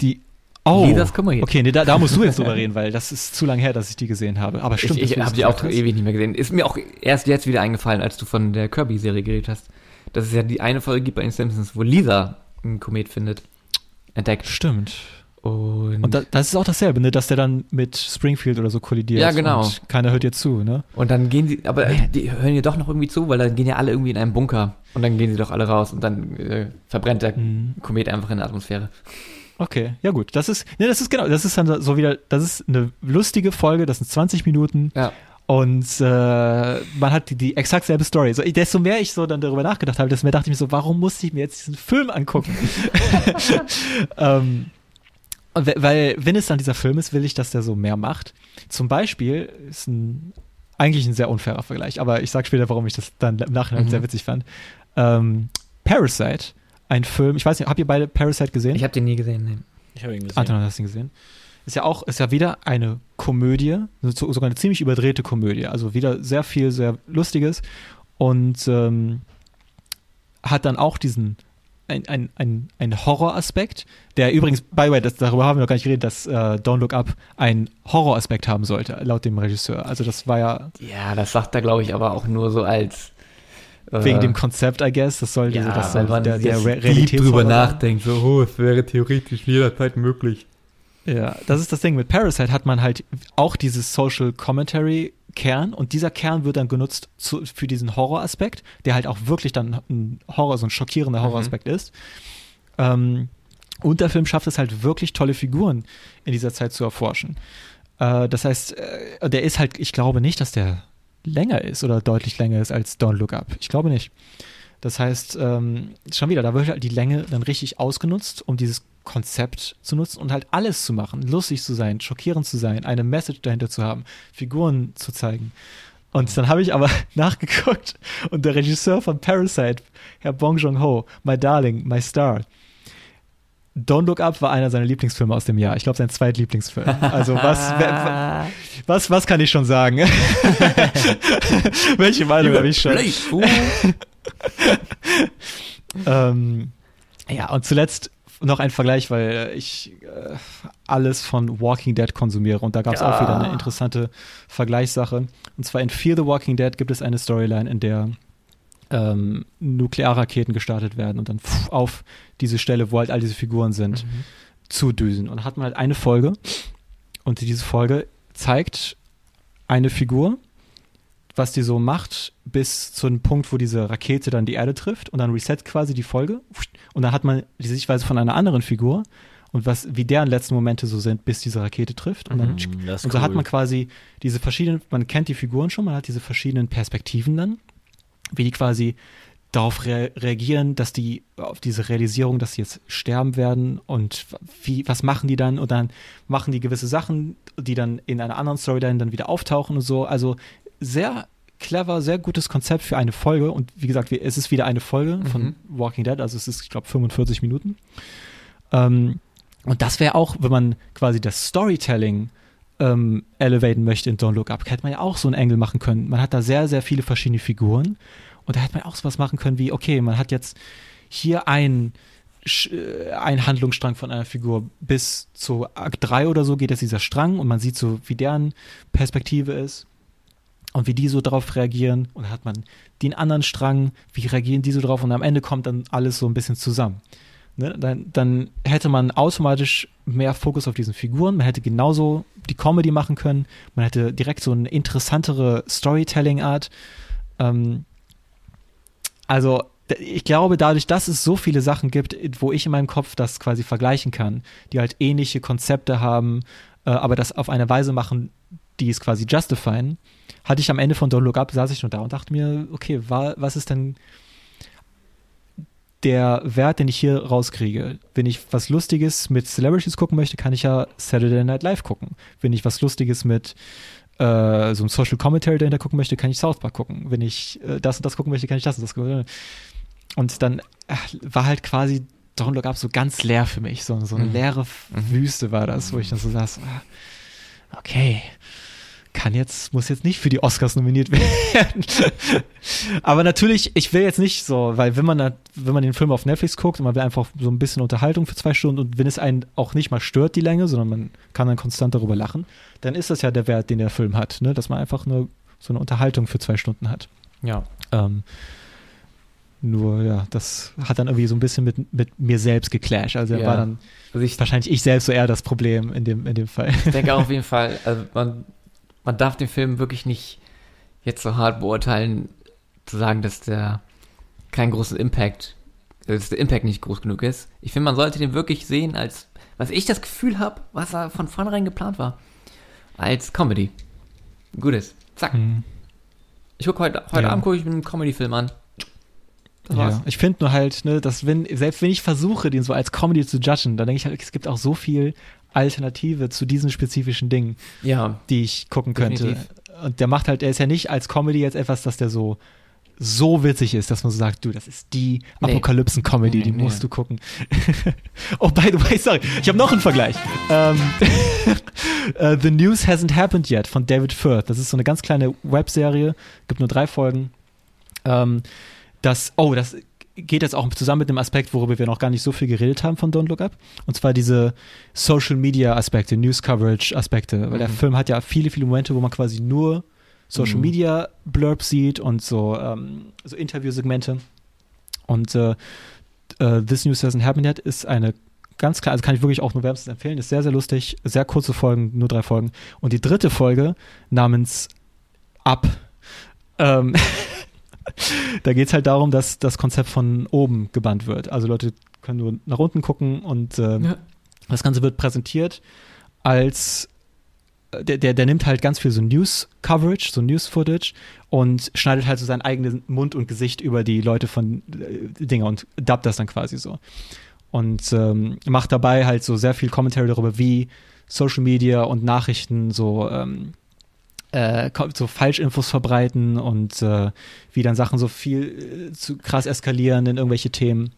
Die. Oh. Lisas Komödie. Okay, nee, da, da musst du jetzt drüber reden, weil das ist zu lange her, dass ich die gesehen habe. Aber stimmt. ich ich das habe die auch krass. ewig nicht mehr gesehen. Ist mir auch erst jetzt wieder eingefallen, als du von der Kirby-Serie geredet hast. Dass es ja die eine Folge gibt bei den Simpsons, wo Lisa einen Komet findet. Entdeckt. Stimmt. Und, Und da, das ist auch dasselbe, ne, dass der dann mit Springfield oder so kollidiert. Ja, genau. Und keiner hört dir zu, ne? und dann gehen sie, aber die hören ja doch noch irgendwie zu, weil dann gehen ja alle irgendwie in einen Bunker. Und dann gehen sie doch alle raus und dann äh, verbrennt der Mhm. Komet einfach in der Atmosphäre. Okay, ja gut. Das ist, ne, das ist genau, das ist dann so wieder, das ist eine lustige Folge, das sind 20 Minuten Ja. und äh, man hat die, die exakt selbe Story. So, desto mehr ich so dann darüber nachgedacht habe, desto mehr dachte ich mir so, warum musste ich mir jetzt diesen Film angucken? ähm, weil, wenn es dann dieser Film ist, will ich, dass der so mehr macht. Zum Beispiel ist ein, eigentlich ein sehr unfairer Vergleich, aber ich sag später, warum ich das dann im Nachhinein Mhm. sehr witzig fand. Ähm, Parasite, ein Film, ich weiß nicht, habt ihr beide Parasite gesehen? Ich habe den nie gesehen. Nee. Ich habe ihn gesehen. Anton hat das Ding gesehen. Ist ja auch, ist ja wieder eine Komödie, so- sogar eine ziemlich überdrehte Komödie. Also wieder sehr viel, sehr Lustiges und ähm, hat dann auch diesen ein, ein, ein, ein Horroraspekt, der übrigens, by the way, das, darüber haben wir noch gar nicht geredet, dass äh, Don't Look Up einen Horroraspekt haben sollte, laut dem Regisseur. Also das war ja Ja, das sagt er, glaube ich, aber auch nur so als. Äh, wegen dem Konzept, I guess, das sollte ja, das weil soll der, der Re Realitätshorror drüber nachdenkt, so, oh, es wäre theoretisch jederzeit möglich. Ja, das ist das Ding. Mit Parasite hat man halt auch dieses Social Commentary Kern und dieser Kern wird dann genutzt zu, für diesen Horroraspekt, der halt auch wirklich dann ein Horror, so ein schockierender Horroraspekt ist. Ähm, und der Film schafft es halt wirklich tolle Figuren in dieser Zeit zu erforschen. Äh, das heißt, äh, der ist halt, ich glaube nicht, dass der länger ist oder deutlich länger ist als Don't Look Up. Ich glaube nicht. Das heißt, ähm, schon wieder, da wird halt die Länge dann richtig ausgenutzt, um dieses Konzept zu nutzen und halt alles zu machen, lustig zu sein, schockierend zu sein, eine Message dahinter zu haben, Figuren zu zeigen. Und dann habe ich aber nachgeguckt und der Regisseur von Parasite, Herr Bong Joon-ho, My Darling, My Star, Don't Look Up war einer seiner Lieblingsfilme aus dem Jahr. Ich glaube, sein zweitlieblingsfilm. Also was, was, was kann ich schon sagen? Welche Meinung habe ich schon? Ähm, ja, und zuletzt noch ein Vergleich, weil ich äh, alles von Walking Dead konsumiere und da gab es auch wieder eine interessante Vergleichssache. Und zwar in Fear the Walking Dead gibt es eine Storyline, in der ähm, Nuklearraketen gestartet werden und dann pff, auf diese Stelle, wo halt all diese Figuren sind, zudüsen. Und da hat man halt eine Folge und diese Folge zeigt eine Figur, was die so macht, bis zu einem Punkt, wo diese Rakete dann die Erde trifft und dann reset quasi die Folge. Und dann hat man die Sichtweise von einer anderen Figur und was, wie deren letzten Momente so sind, bis diese Rakete trifft. Und, dann, ist und so hat cool. man quasi diese verschiedenen, man kennt die Figuren schon, man hat diese verschiedenen Perspektiven dann, wie die quasi darauf rea reagieren, dass die auf diese Realisierung, dass sie jetzt sterben werden und wie, was machen die dann und dann machen die gewisse Sachen, die dann in einer anderen Storyline dann wieder auftauchen und so. Also sehr clever, sehr gutes Konzept für eine Folge und wie gesagt, es ist wieder eine Folge von Mhm. Walking Dead, also es ist, ich glaube, 45 Minuten. Ähm, und das wäre auch, wenn man quasi das Storytelling ähm, elevaten möchte in Don't Look Up, hätte man ja auch so einen Engel machen können. Man hat da sehr, sehr viele verschiedene Figuren und da hätte man auch sowas machen können wie, okay, man hat jetzt hier ein, Sch- äh, ein Handlungsstrang von einer Figur bis zu Akt 3 oder so geht jetzt dieser Strang und man sieht so, wie deren Perspektive ist und wie die so darauf reagieren und dann hat man den anderen Strang, wie reagieren die so drauf und am Ende kommt dann alles so ein bisschen zusammen. Ne? Dann, dann hätte man automatisch mehr Fokus auf diesen Figuren, man hätte genauso die Comedy machen können, man hätte direkt so eine interessantere Storytelling-Art. Ähm, also ich glaube, dadurch, dass es so viele Sachen gibt, wo ich in meinem Kopf das quasi vergleichen kann, die halt ähnliche Konzepte haben, äh, aber das auf eine Weise machen, die es quasi justifieren, hatte ich am Ende von Don't Look Up, saß ich nur da und dachte mir, okay, wa, was ist denn der Wert, den ich hier rauskriege? Wenn ich was Lustiges mit Celebrities gucken möchte, kann ich ja Saturday Night Live gucken. Wenn ich was Lustiges mit äh, so einem Social Commentary dahinter gucken möchte, kann ich South Park gucken. Wenn ich äh, das und das gucken möchte, kann ich das und das gucken. Und dann äh, war halt quasi Don't Look Up so ganz leer für mich. So, so eine Mhm. leere F- Wüste war das, wo ich dann so saß, ah, okay, kann jetzt, muss jetzt nicht für die Oscars nominiert werden. Aber natürlich, ich will jetzt nicht so, weil wenn man, da, wenn man den Film auf Netflix guckt und man will einfach so ein bisschen Unterhaltung für zwei Stunden und wenn es einen auch nicht mal stört, die Länge, sondern man kann dann konstant darüber lachen, dann ist das ja der Wert, den der Film hat, ne? dass man einfach nur so eine Unterhaltung für zwei Stunden hat. Ja. Ähm, nur, ja, das hat dann irgendwie so ein bisschen mit, mit mir selbst geclasht. Also Ja. war dann Also ich wahrscheinlich ich selbst so eher das Problem in dem, in dem Fall. denke auch auf jeden Fall, also man, man darf den Film wirklich nicht jetzt so hart beurteilen, zu sagen, dass der keinen großen Impact, dass der Impact nicht groß genug ist. Ich finde, man sollte den wirklich sehen als, was ich das Gefühl habe, was er von vornherein geplant war. Als Comedy. Gutes. Zack. Hm. Ich gucke heute, heute Ja. Abend gucke ich mir einen Comedy-Film an. Das war's. Ja, ich finde nur halt, ne, dass wenn, selbst wenn ich versuche, den so als Comedy zu judgen, dann denke ich halt, es gibt auch so viel Alternative zu diesen spezifischen Dingen, Ja, die ich gucken könnte. Definitiv. Und der macht halt, er ist ja nicht als Comedy jetzt etwas, dass der so so witzig ist, dass man so sagt, du, das ist die Nee. Apokalypsen-Comedy, Nee, die nee. musst du gucken. oh, by the way, sorry, ich habe noch einen Vergleich. Ähm, äh, The News Hasn't Happened Yet von David Firth. Das ist so eine ganz kleine Webserie, gibt nur drei Folgen. Ähm, das, oh, das geht jetzt auch zusammen mit dem Aspekt, worüber wir noch gar nicht so viel geredet haben von Don't Look Up. Und zwar diese Social Media Aspekte, News Coverage Aspekte. Weil der Film hat ja viele, viele Momente, wo man quasi nur Social Mhm. Media Blurbs sieht und so, ähm, so Interviewsegmente. Und äh, äh, This News Hasn't Happened Yet ist eine ganz klar, also kann ich wirklich auch nur wärmstens empfehlen, ist sehr, sehr lustig, sehr kurze Folgen, nur drei Folgen. Und die dritte Folge namens Up, ähm, da geht es halt darum, dass das Konzept von oben gebannt wird. Also Leute können nur nach unten gucken und ähm, Ja. das Ganze wird präsentiert als äh, der, der, der nimmt halt ganz viel so News-Coverage, so News-Footage und schneidet halt so seinen eigenen Mund und Gesicht über die Leute von äh, Dinger und dubbt das dann quasi so. Und ähm, macht dabei halt so sehr viel Commentary darüber, wie Social Media und Nachrichten so, ähm, äh, so Falschinfos verbreiten und äh, wie dann Sachen so viel äh, zu krass eskalieren in irgendwelche Themen.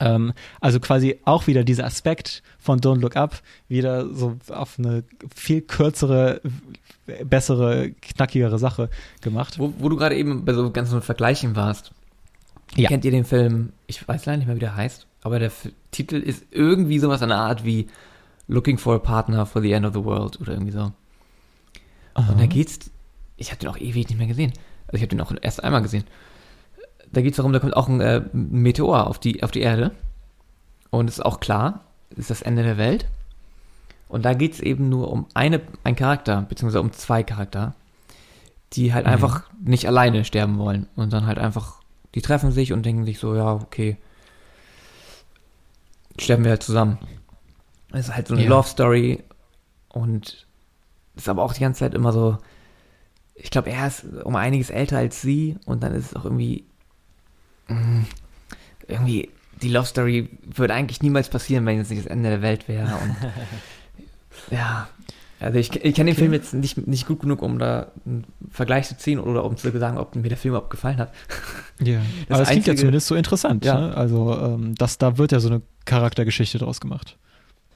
Ähm, also quasi auch wieder dieser Aspekt von Don't Look Up wieder so auf eine viel kürzere, bessere, knackigere Sache gemacht. wo, wo du gerade eben bei so ganzen Vergleichen warst. Ja. Kennt ihr den Film, ich weiß leider nicht mehr, wie der heißt, aber der F Titel ist irgendwie sowas an der Art wie Looking for a Partner for the End of the World oder irgendwie so. Und da geht's, ich habe den auch ewig nicht mehr gesehen. Also ich habe den auch erst einmal gesehen. Da geht's darum, da kommt auch ein äh, Meteor auf die, auf die Erde. Und es ist auch klar, es ist das Ende der Welt. Und da geht's eben nur um eine, ein Charakter, beziehungsweise um zwei Charakter, die halt einfach nicht alleine sterben wollen. Und dann halt einfach, die treffen sich und denken sich so, ja, okay, sterben wir halt zusammen. Es ist halt so eine Ja. Love Story und ist aber auch die ganze Zeit immer so, ich glaube, er ist um einiges älter als sie und dann ist es auch irgendwie, mm, irgendwie, die Love Story würde eigentlich niemals passieren, wenn es nicht das Ende der Welt wäre und ja, also ich, ich kenne den Film jetzt nicht, nicht gut genug, um da einen Vergleich zu ziehen oder um zu sagen, ob mir der Film überhaupt gefallen hat. Ja, Das aber das klingt ja zumindest so interessant. Ja. Ne? Also ähm, das, da wird ja so eine Charaktergeschichte draus gemacht.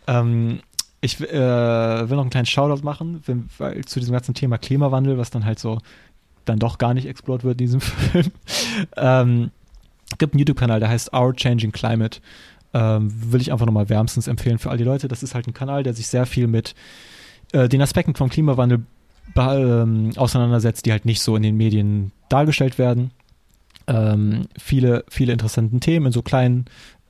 Ähm, ich äh, will noch einen kleinen Shoutout machen, wenn, weil zu diesem ganzen Thema Klimawandel, was dann halt so dann doch gar nicht explort wird in diesem Film. ähm, gibt einen YouTube-Kanal, der heißt Our Changing Climate. Ähm, will ich einfach nochmal wärmstens empfehlen für all die Leute. Das ist halt ein Kanal, der sich sehr viel mit äh, den Aspekten vom Klimawandel ähm, auseinandersetzt, die halt nicht so in den Medien dargestellt werden ähm, viele, viele interessanten Themen in so kleinen,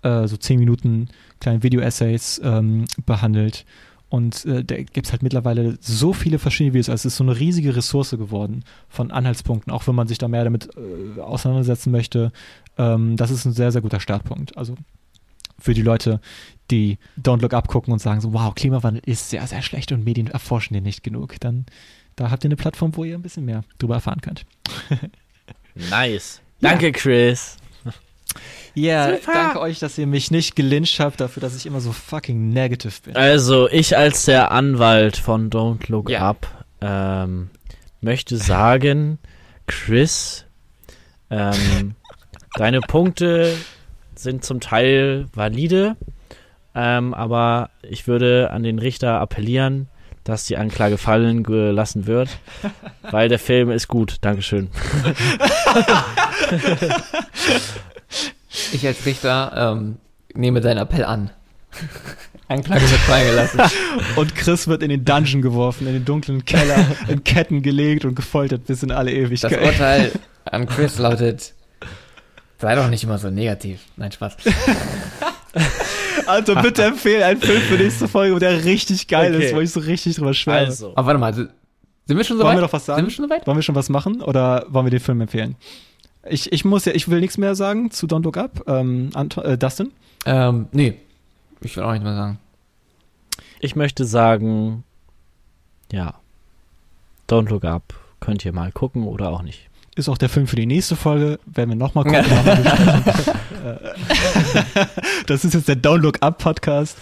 äh, so zehn Minuten kleinen Video-Essays ähm, behandelt. Und äh, da gibt es halt mittlerweile so viele verschiedene Videos. Also es ist so eine riesige Ressource geworden von Anhaltspunkten, auch wenn man sich da mehr damit äh, auseinandersetzen möchte. Ähm, das ist ein sehr, sehr guter Startpunkt. Also für die Leute, die Don't Look Up gucken und sagen so, wow, Klimawandel ist sehr, sehr schlecht und Medien erforschen den nicht genug, dann da habt ihr eine Plattform, wo ihr ein bisschen mehr drüber erfahren könnt. Nice. Danke, Chris. Ja, Super. danke euch, dass ihr mich nicht gelyncht habt dafür, dass ich immer so fucking negative bin. Also, ich als der Anwalt von Don't Look Ja. Up ähm, möchte sagen, Chris, ähm, deine Punkte sind zum Teil valide, ähm, aber ich würde an den Richter appellieren, dass die Anklage fallen gelassen wird, weil der Film ist gut. Dankeschön. Ich als Richter ähm, nehme deinen Appell an. Anklage wird freigelassen. Und Chris wird in den Dungeon geworfen, in den dunklen Keller, in Ketten gelegt und gefoltert bis in alle Das Ewigkeit. Urteil an Chris lautet, sei doch nicht immer so negativ. Nein, Spaß. Also bitte empfehle einen Film für nächste Folge, der richtig geil Okay. ist, wo ich so richtig drüber schwärme. Also, Aber warte mal, sind wir schon so Wollen weit? wir doch was sagen? Sind wir schon so weit? Wollen wir schon was machen oder wollen wir den Film empfehlen? Ich, ich muss ja, ich will nichts mehr sagen zu Don't Look Up. Ähm, Anton, äh, Dustin? Ähm, nee. Ich will auch nicht mehr sagen. ich möchte sagen, ja, Don't Look Up könnt ihr mal gucken oder auch nicht. ist auch der Film für die nächste Folge. Werden wir nochmal gucken. Äh, das ist jetzt der Don't Look Up Podcast.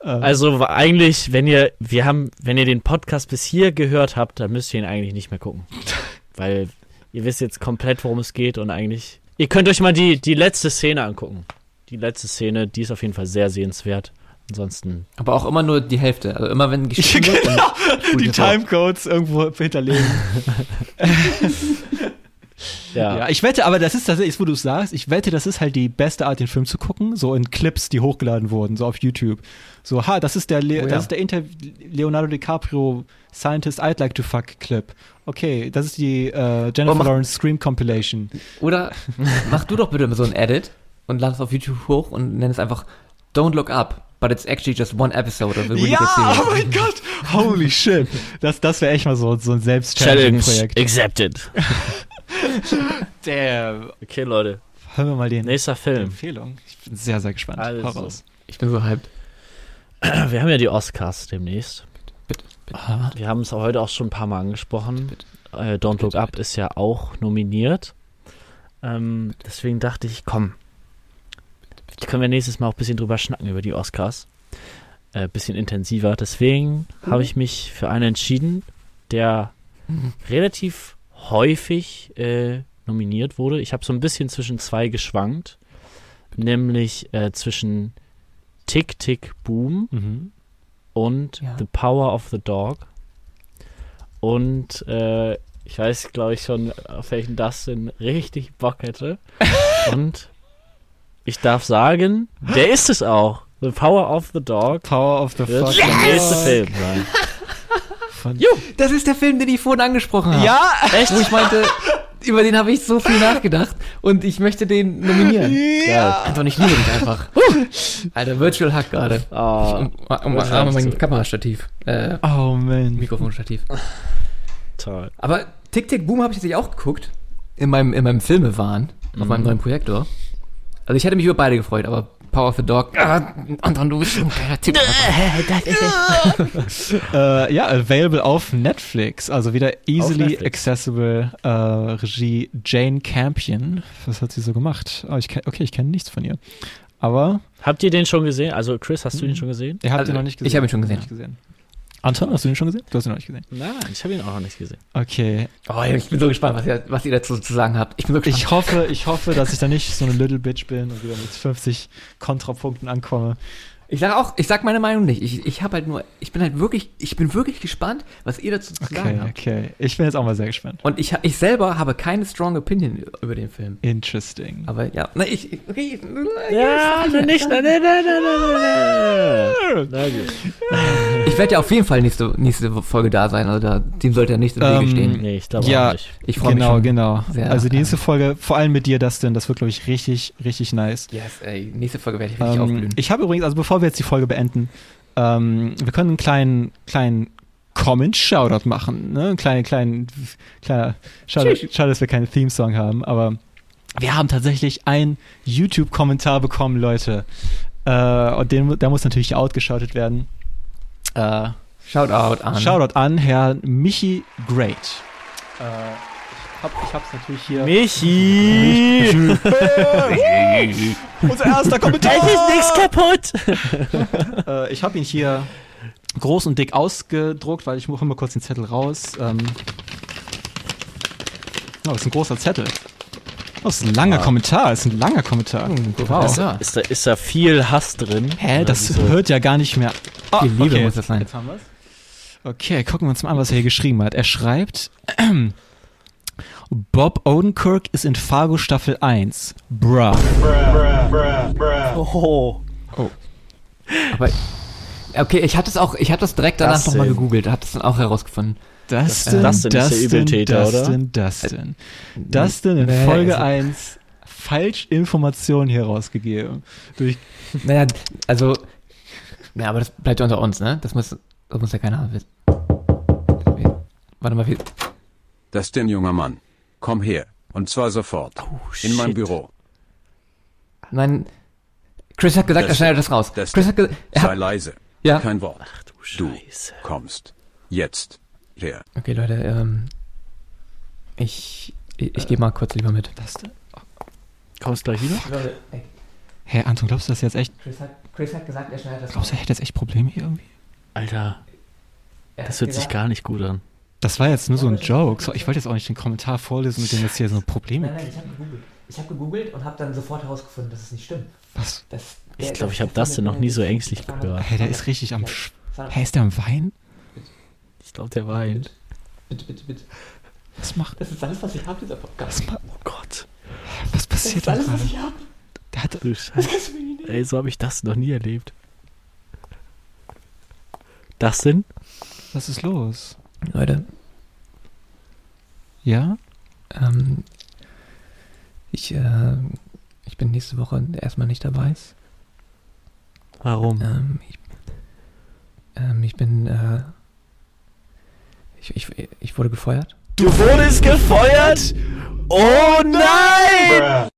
Äh, Also eigentlich, wenn ihr, wir haben, wenn ihr den Podcast bis hier gehört habt, dann müsst ihr ihn eigentlich nicht mehr gucken. Weil ihr wisst jetzt komplett, worum es geht und eigentlich. Ihr könnt euch mal die, die letzte Szene angucken. Die letzte Szene, die ist auf jeden Fall sehr sehenswert. Ansonsten. Aber auch immer nur die Hälfte. Also immer wenn geschrieben wird. spult die. Timecodes irgendwo hinterlegen. Ja. Ja, ich wette, aber das ist tatsächlich, wo du es sagst, ich wette, das ist halt die beste Art, den Film zu gucken, so in Clips, die hochgeladen wurden, so auf YouTube. So, ha, das ist der, Le Oh ja. das ist der Inter Leonardo DiCaprio Scientist I'd Like to Fuck Clip. Okay, das ist die äh, Jennifer Oh, mach- Lawrence Scream Compilation. Oder mach du doch bitte so ein Edit und lad es auf YouTube hoch und nenn es einfach Don't Look Up, but it's actually just one episode of a really Ja, oh mein Gott, holy shit. Das, das wäre echt mal so, so ein Challenge Selbst-Challenge-Projekt. accepted. Damn. Okay, Leute. Hören wir mal den Nächster Film. Empfehlung. Ich bin sehr, sehr gespannt. Also. Hau raus. Ich bin so hyped. Wir haben ja die Oscars demnächst. Bitte, bitte. Ah, Wir haben es heute auch schon ein paar Mal angesprochen. Bitte. Äh, Don't Look Bitte, Up ist ja auch nominiert. Ähm, deswegen dachte ich, komm, können wir nächstes Mal auch ein bisschen drüber schnacken über die Oscars. Ein äh, bisschen intensiver. Deswegen habe ich mich für einen entschieden, der relativ häufig äh, nominiert wurde. Ich habe so ein bisschen zwischen zwei geschwankt. Nämlich äh, zwischen Tick Tick Boom mhm. und Ja. The Power of the Dog. Und äh, ich weiß, glaube ich, schon, auf welchen Dustin richtig Bock hätte. und ich darf sagen, der ist es auch. The Power of the Dog Power of the wird Fuck. der nächste Film sein. Von Das ist der Film, den ich vorhin angesprochen habe. ja, Wo ich meinte, über den habe ich so viel nachgedacht und ich möchte den nominieren. Geil. Anton, ich liebe dich einfach. Alter, Virtual Hack gerade. Oh, Um, um, Das um, mein. Kamerastativ. Äh, Oh man. Mikrofonstativ. toll. Aber Tick Tick Boom habe ich tatsächlich auch geguckt. In meinem, in meinem Filmewahn. Auf meinem neuen Projektor. Also ich hätte mich über beide gefreut, aber Power of the Dog. Ah, Anton, du bist ein geiler Typ. Äh, ja, available auf Netflix. Also wieder easily accessible äh, Regie Jane Campion. Was hat sie so gemacht? Oh, ich kenn, okay, ich kenne nichts von ihr. Aber Habt ihr den schon gesehen? Also Chris, hast du den schon gesehen? ihr habt Also, ihn noch nicht gesehen. ich habe ihn schon gesehen. Anton, hast du ihn schon gesehen? Du hast ihn noch nicht gesehen. Nein, ich habe ihn auch noch nicht gesehen. Okay. Oh, ich bin so gespannt, was ihr, was ihr dazu zu sagen habt. Ich bin so gespannt. Ich hoffe, ich hoffe, dass ich da nicht so eine Little Bitch bin und wieder mit 50 Kontrapunkten ankomme. Ich sag auch, ich sag meine Meinung nicht. Ich, ich habe halt nur, ich bin halt wirklich, ich bin wirklich gespannt, was ihr dazu zu Okay, sagen habt. okay. Ich bin jetzt auch mal sehr gespannt. Und ich, ich selber habe keine strong opinion über den Film. Interesting. Aber ja, na, ich, ich- okay, Ja, nein, nicht, nein, nein, nein, nein, nein, nein. Na gut. ich werde ja auf jeden Fall nächste, nächste Folge da sein. Also da, dem sollte ja nicht im Wege Ähm, stehen. Nee, ich glaube Ja. auch nicht. Ich freue Genau, mich schon. genau. sehr, also die nächste Folge, vor allem mit dir, Dustin, das wird, glaube ich, richtig, richtig nice. Yes, ey, nächste Folge werde ich richtig Ähm, aufblühen. ich habe übrigens, also bevor wir jetzt die Folge beenden, ähm, wir können einen kleinen, kleinen Comment-Shoutout machen. Ne? Einen kleinen, kleinen, kleiner, schade, schade, dass wir keinen Theme-Song haben, aber wir haben tatsächlich einen YouTube-Kommentar bekommen, Leute. Äh, und den, der muss natürlich outgeschautet werden. Äh, Shoutout an. Shoutout an Herrn Michi Great. Äh, hab, ich hab's natürlich hier. Michi! Unser erster Kommentar! Es ist nichts kaputt! Äh, ich habe ihn hier groß und dick ausgedruckt, weil ich hol mal kurz den Zettel raus. Ähm oh, das ist ein großer Zettel. Oh, das ist ein langer Kommentar. Das ist ein langer Kommentar. Wow. Ist da. Ist da, ist da viel Hass drin? Hä, Oder das wieso? hört ja gar nicht mehr. Ah, Viel Liebe okay. muss das sein. Jetzt haben wir's. Okay, gucken wir uns mal an, was er hier geschrieben hat. Er schreibt, Bob Odenkirk ist in Fargo Staffel 1. Bruh. Oh. Aber, okay, ich hatte es auch, ich habe das direkt danach Dustin. nochmal gegoogelt, habe das dann auch herausgefunden. Dustin, Dustin ist der Übeltäter, oder? Dustin, Dustin. Dustin in Nee, Folge also- 1 Falschinformationen hier rausgegeben. Durch Naja, also, ja, aber das bleibt ja unter uns, ne? Das muss, das muss ja keiner wissen. Warte mal, wie, Das ist ein junger Mann. Komm her. Und zwar sofort. In mein. Büro. nein, Chris hat gesagt, Das- er schneidet das raus. das- Chris hat gesagt, er Sei leise. ja. Kein Wort. Du Du Scheiße. kommst. Jetzt. Her. Okay, Leute, ähm, ich, Ich, ich gehe mal kurz lieber mit. Das denn? Kommst gleich wieder? Ey, Hä, Anton, glaubst du das jetzt echt? Chris, hat, Chris hat gesagt, er schneidet das Glaubst du, er hätte jetzt echt Probleme hier irgendwie? Alter, Er das hört sich gesagt- gar nicht gut an. Das war jetzt nur so ein Joke. So, ich wollte jetzt auch nicht den Kommentar vorlesen, mit dem jetzt hier so Probleme. Nein, nein, ich habe gegoogelt. Ich habe gegoogelt und habe dann sofort herausgefunden, dass es nicht stimmt. Was? Das, Ich glaube, ich habe das denn noch nie so ängstlich gehört. Hey, der ist richtig am. Sch Hä? Hä, ist der am Wein? Ich glaube, der weint. Bitte, bitte, bitte. Was macht. Das ist alles, was ich habe, dieser Podcast. Oh Gott. was Das passiert ist da alles, was ich habe. Der hat. Du Scheiße. Ey, so habe ich das noch nie erlebt. Das denn? Was ist los? Leute, Ja? ähm, ich, äh, ich bin nächste Woche erstmal nicht dabei. Warum? Ähm, ich, ähm, ich bin, äh, ich, ich, ich wurde gefeuert. Du wurdest gefeuert? Oh nein!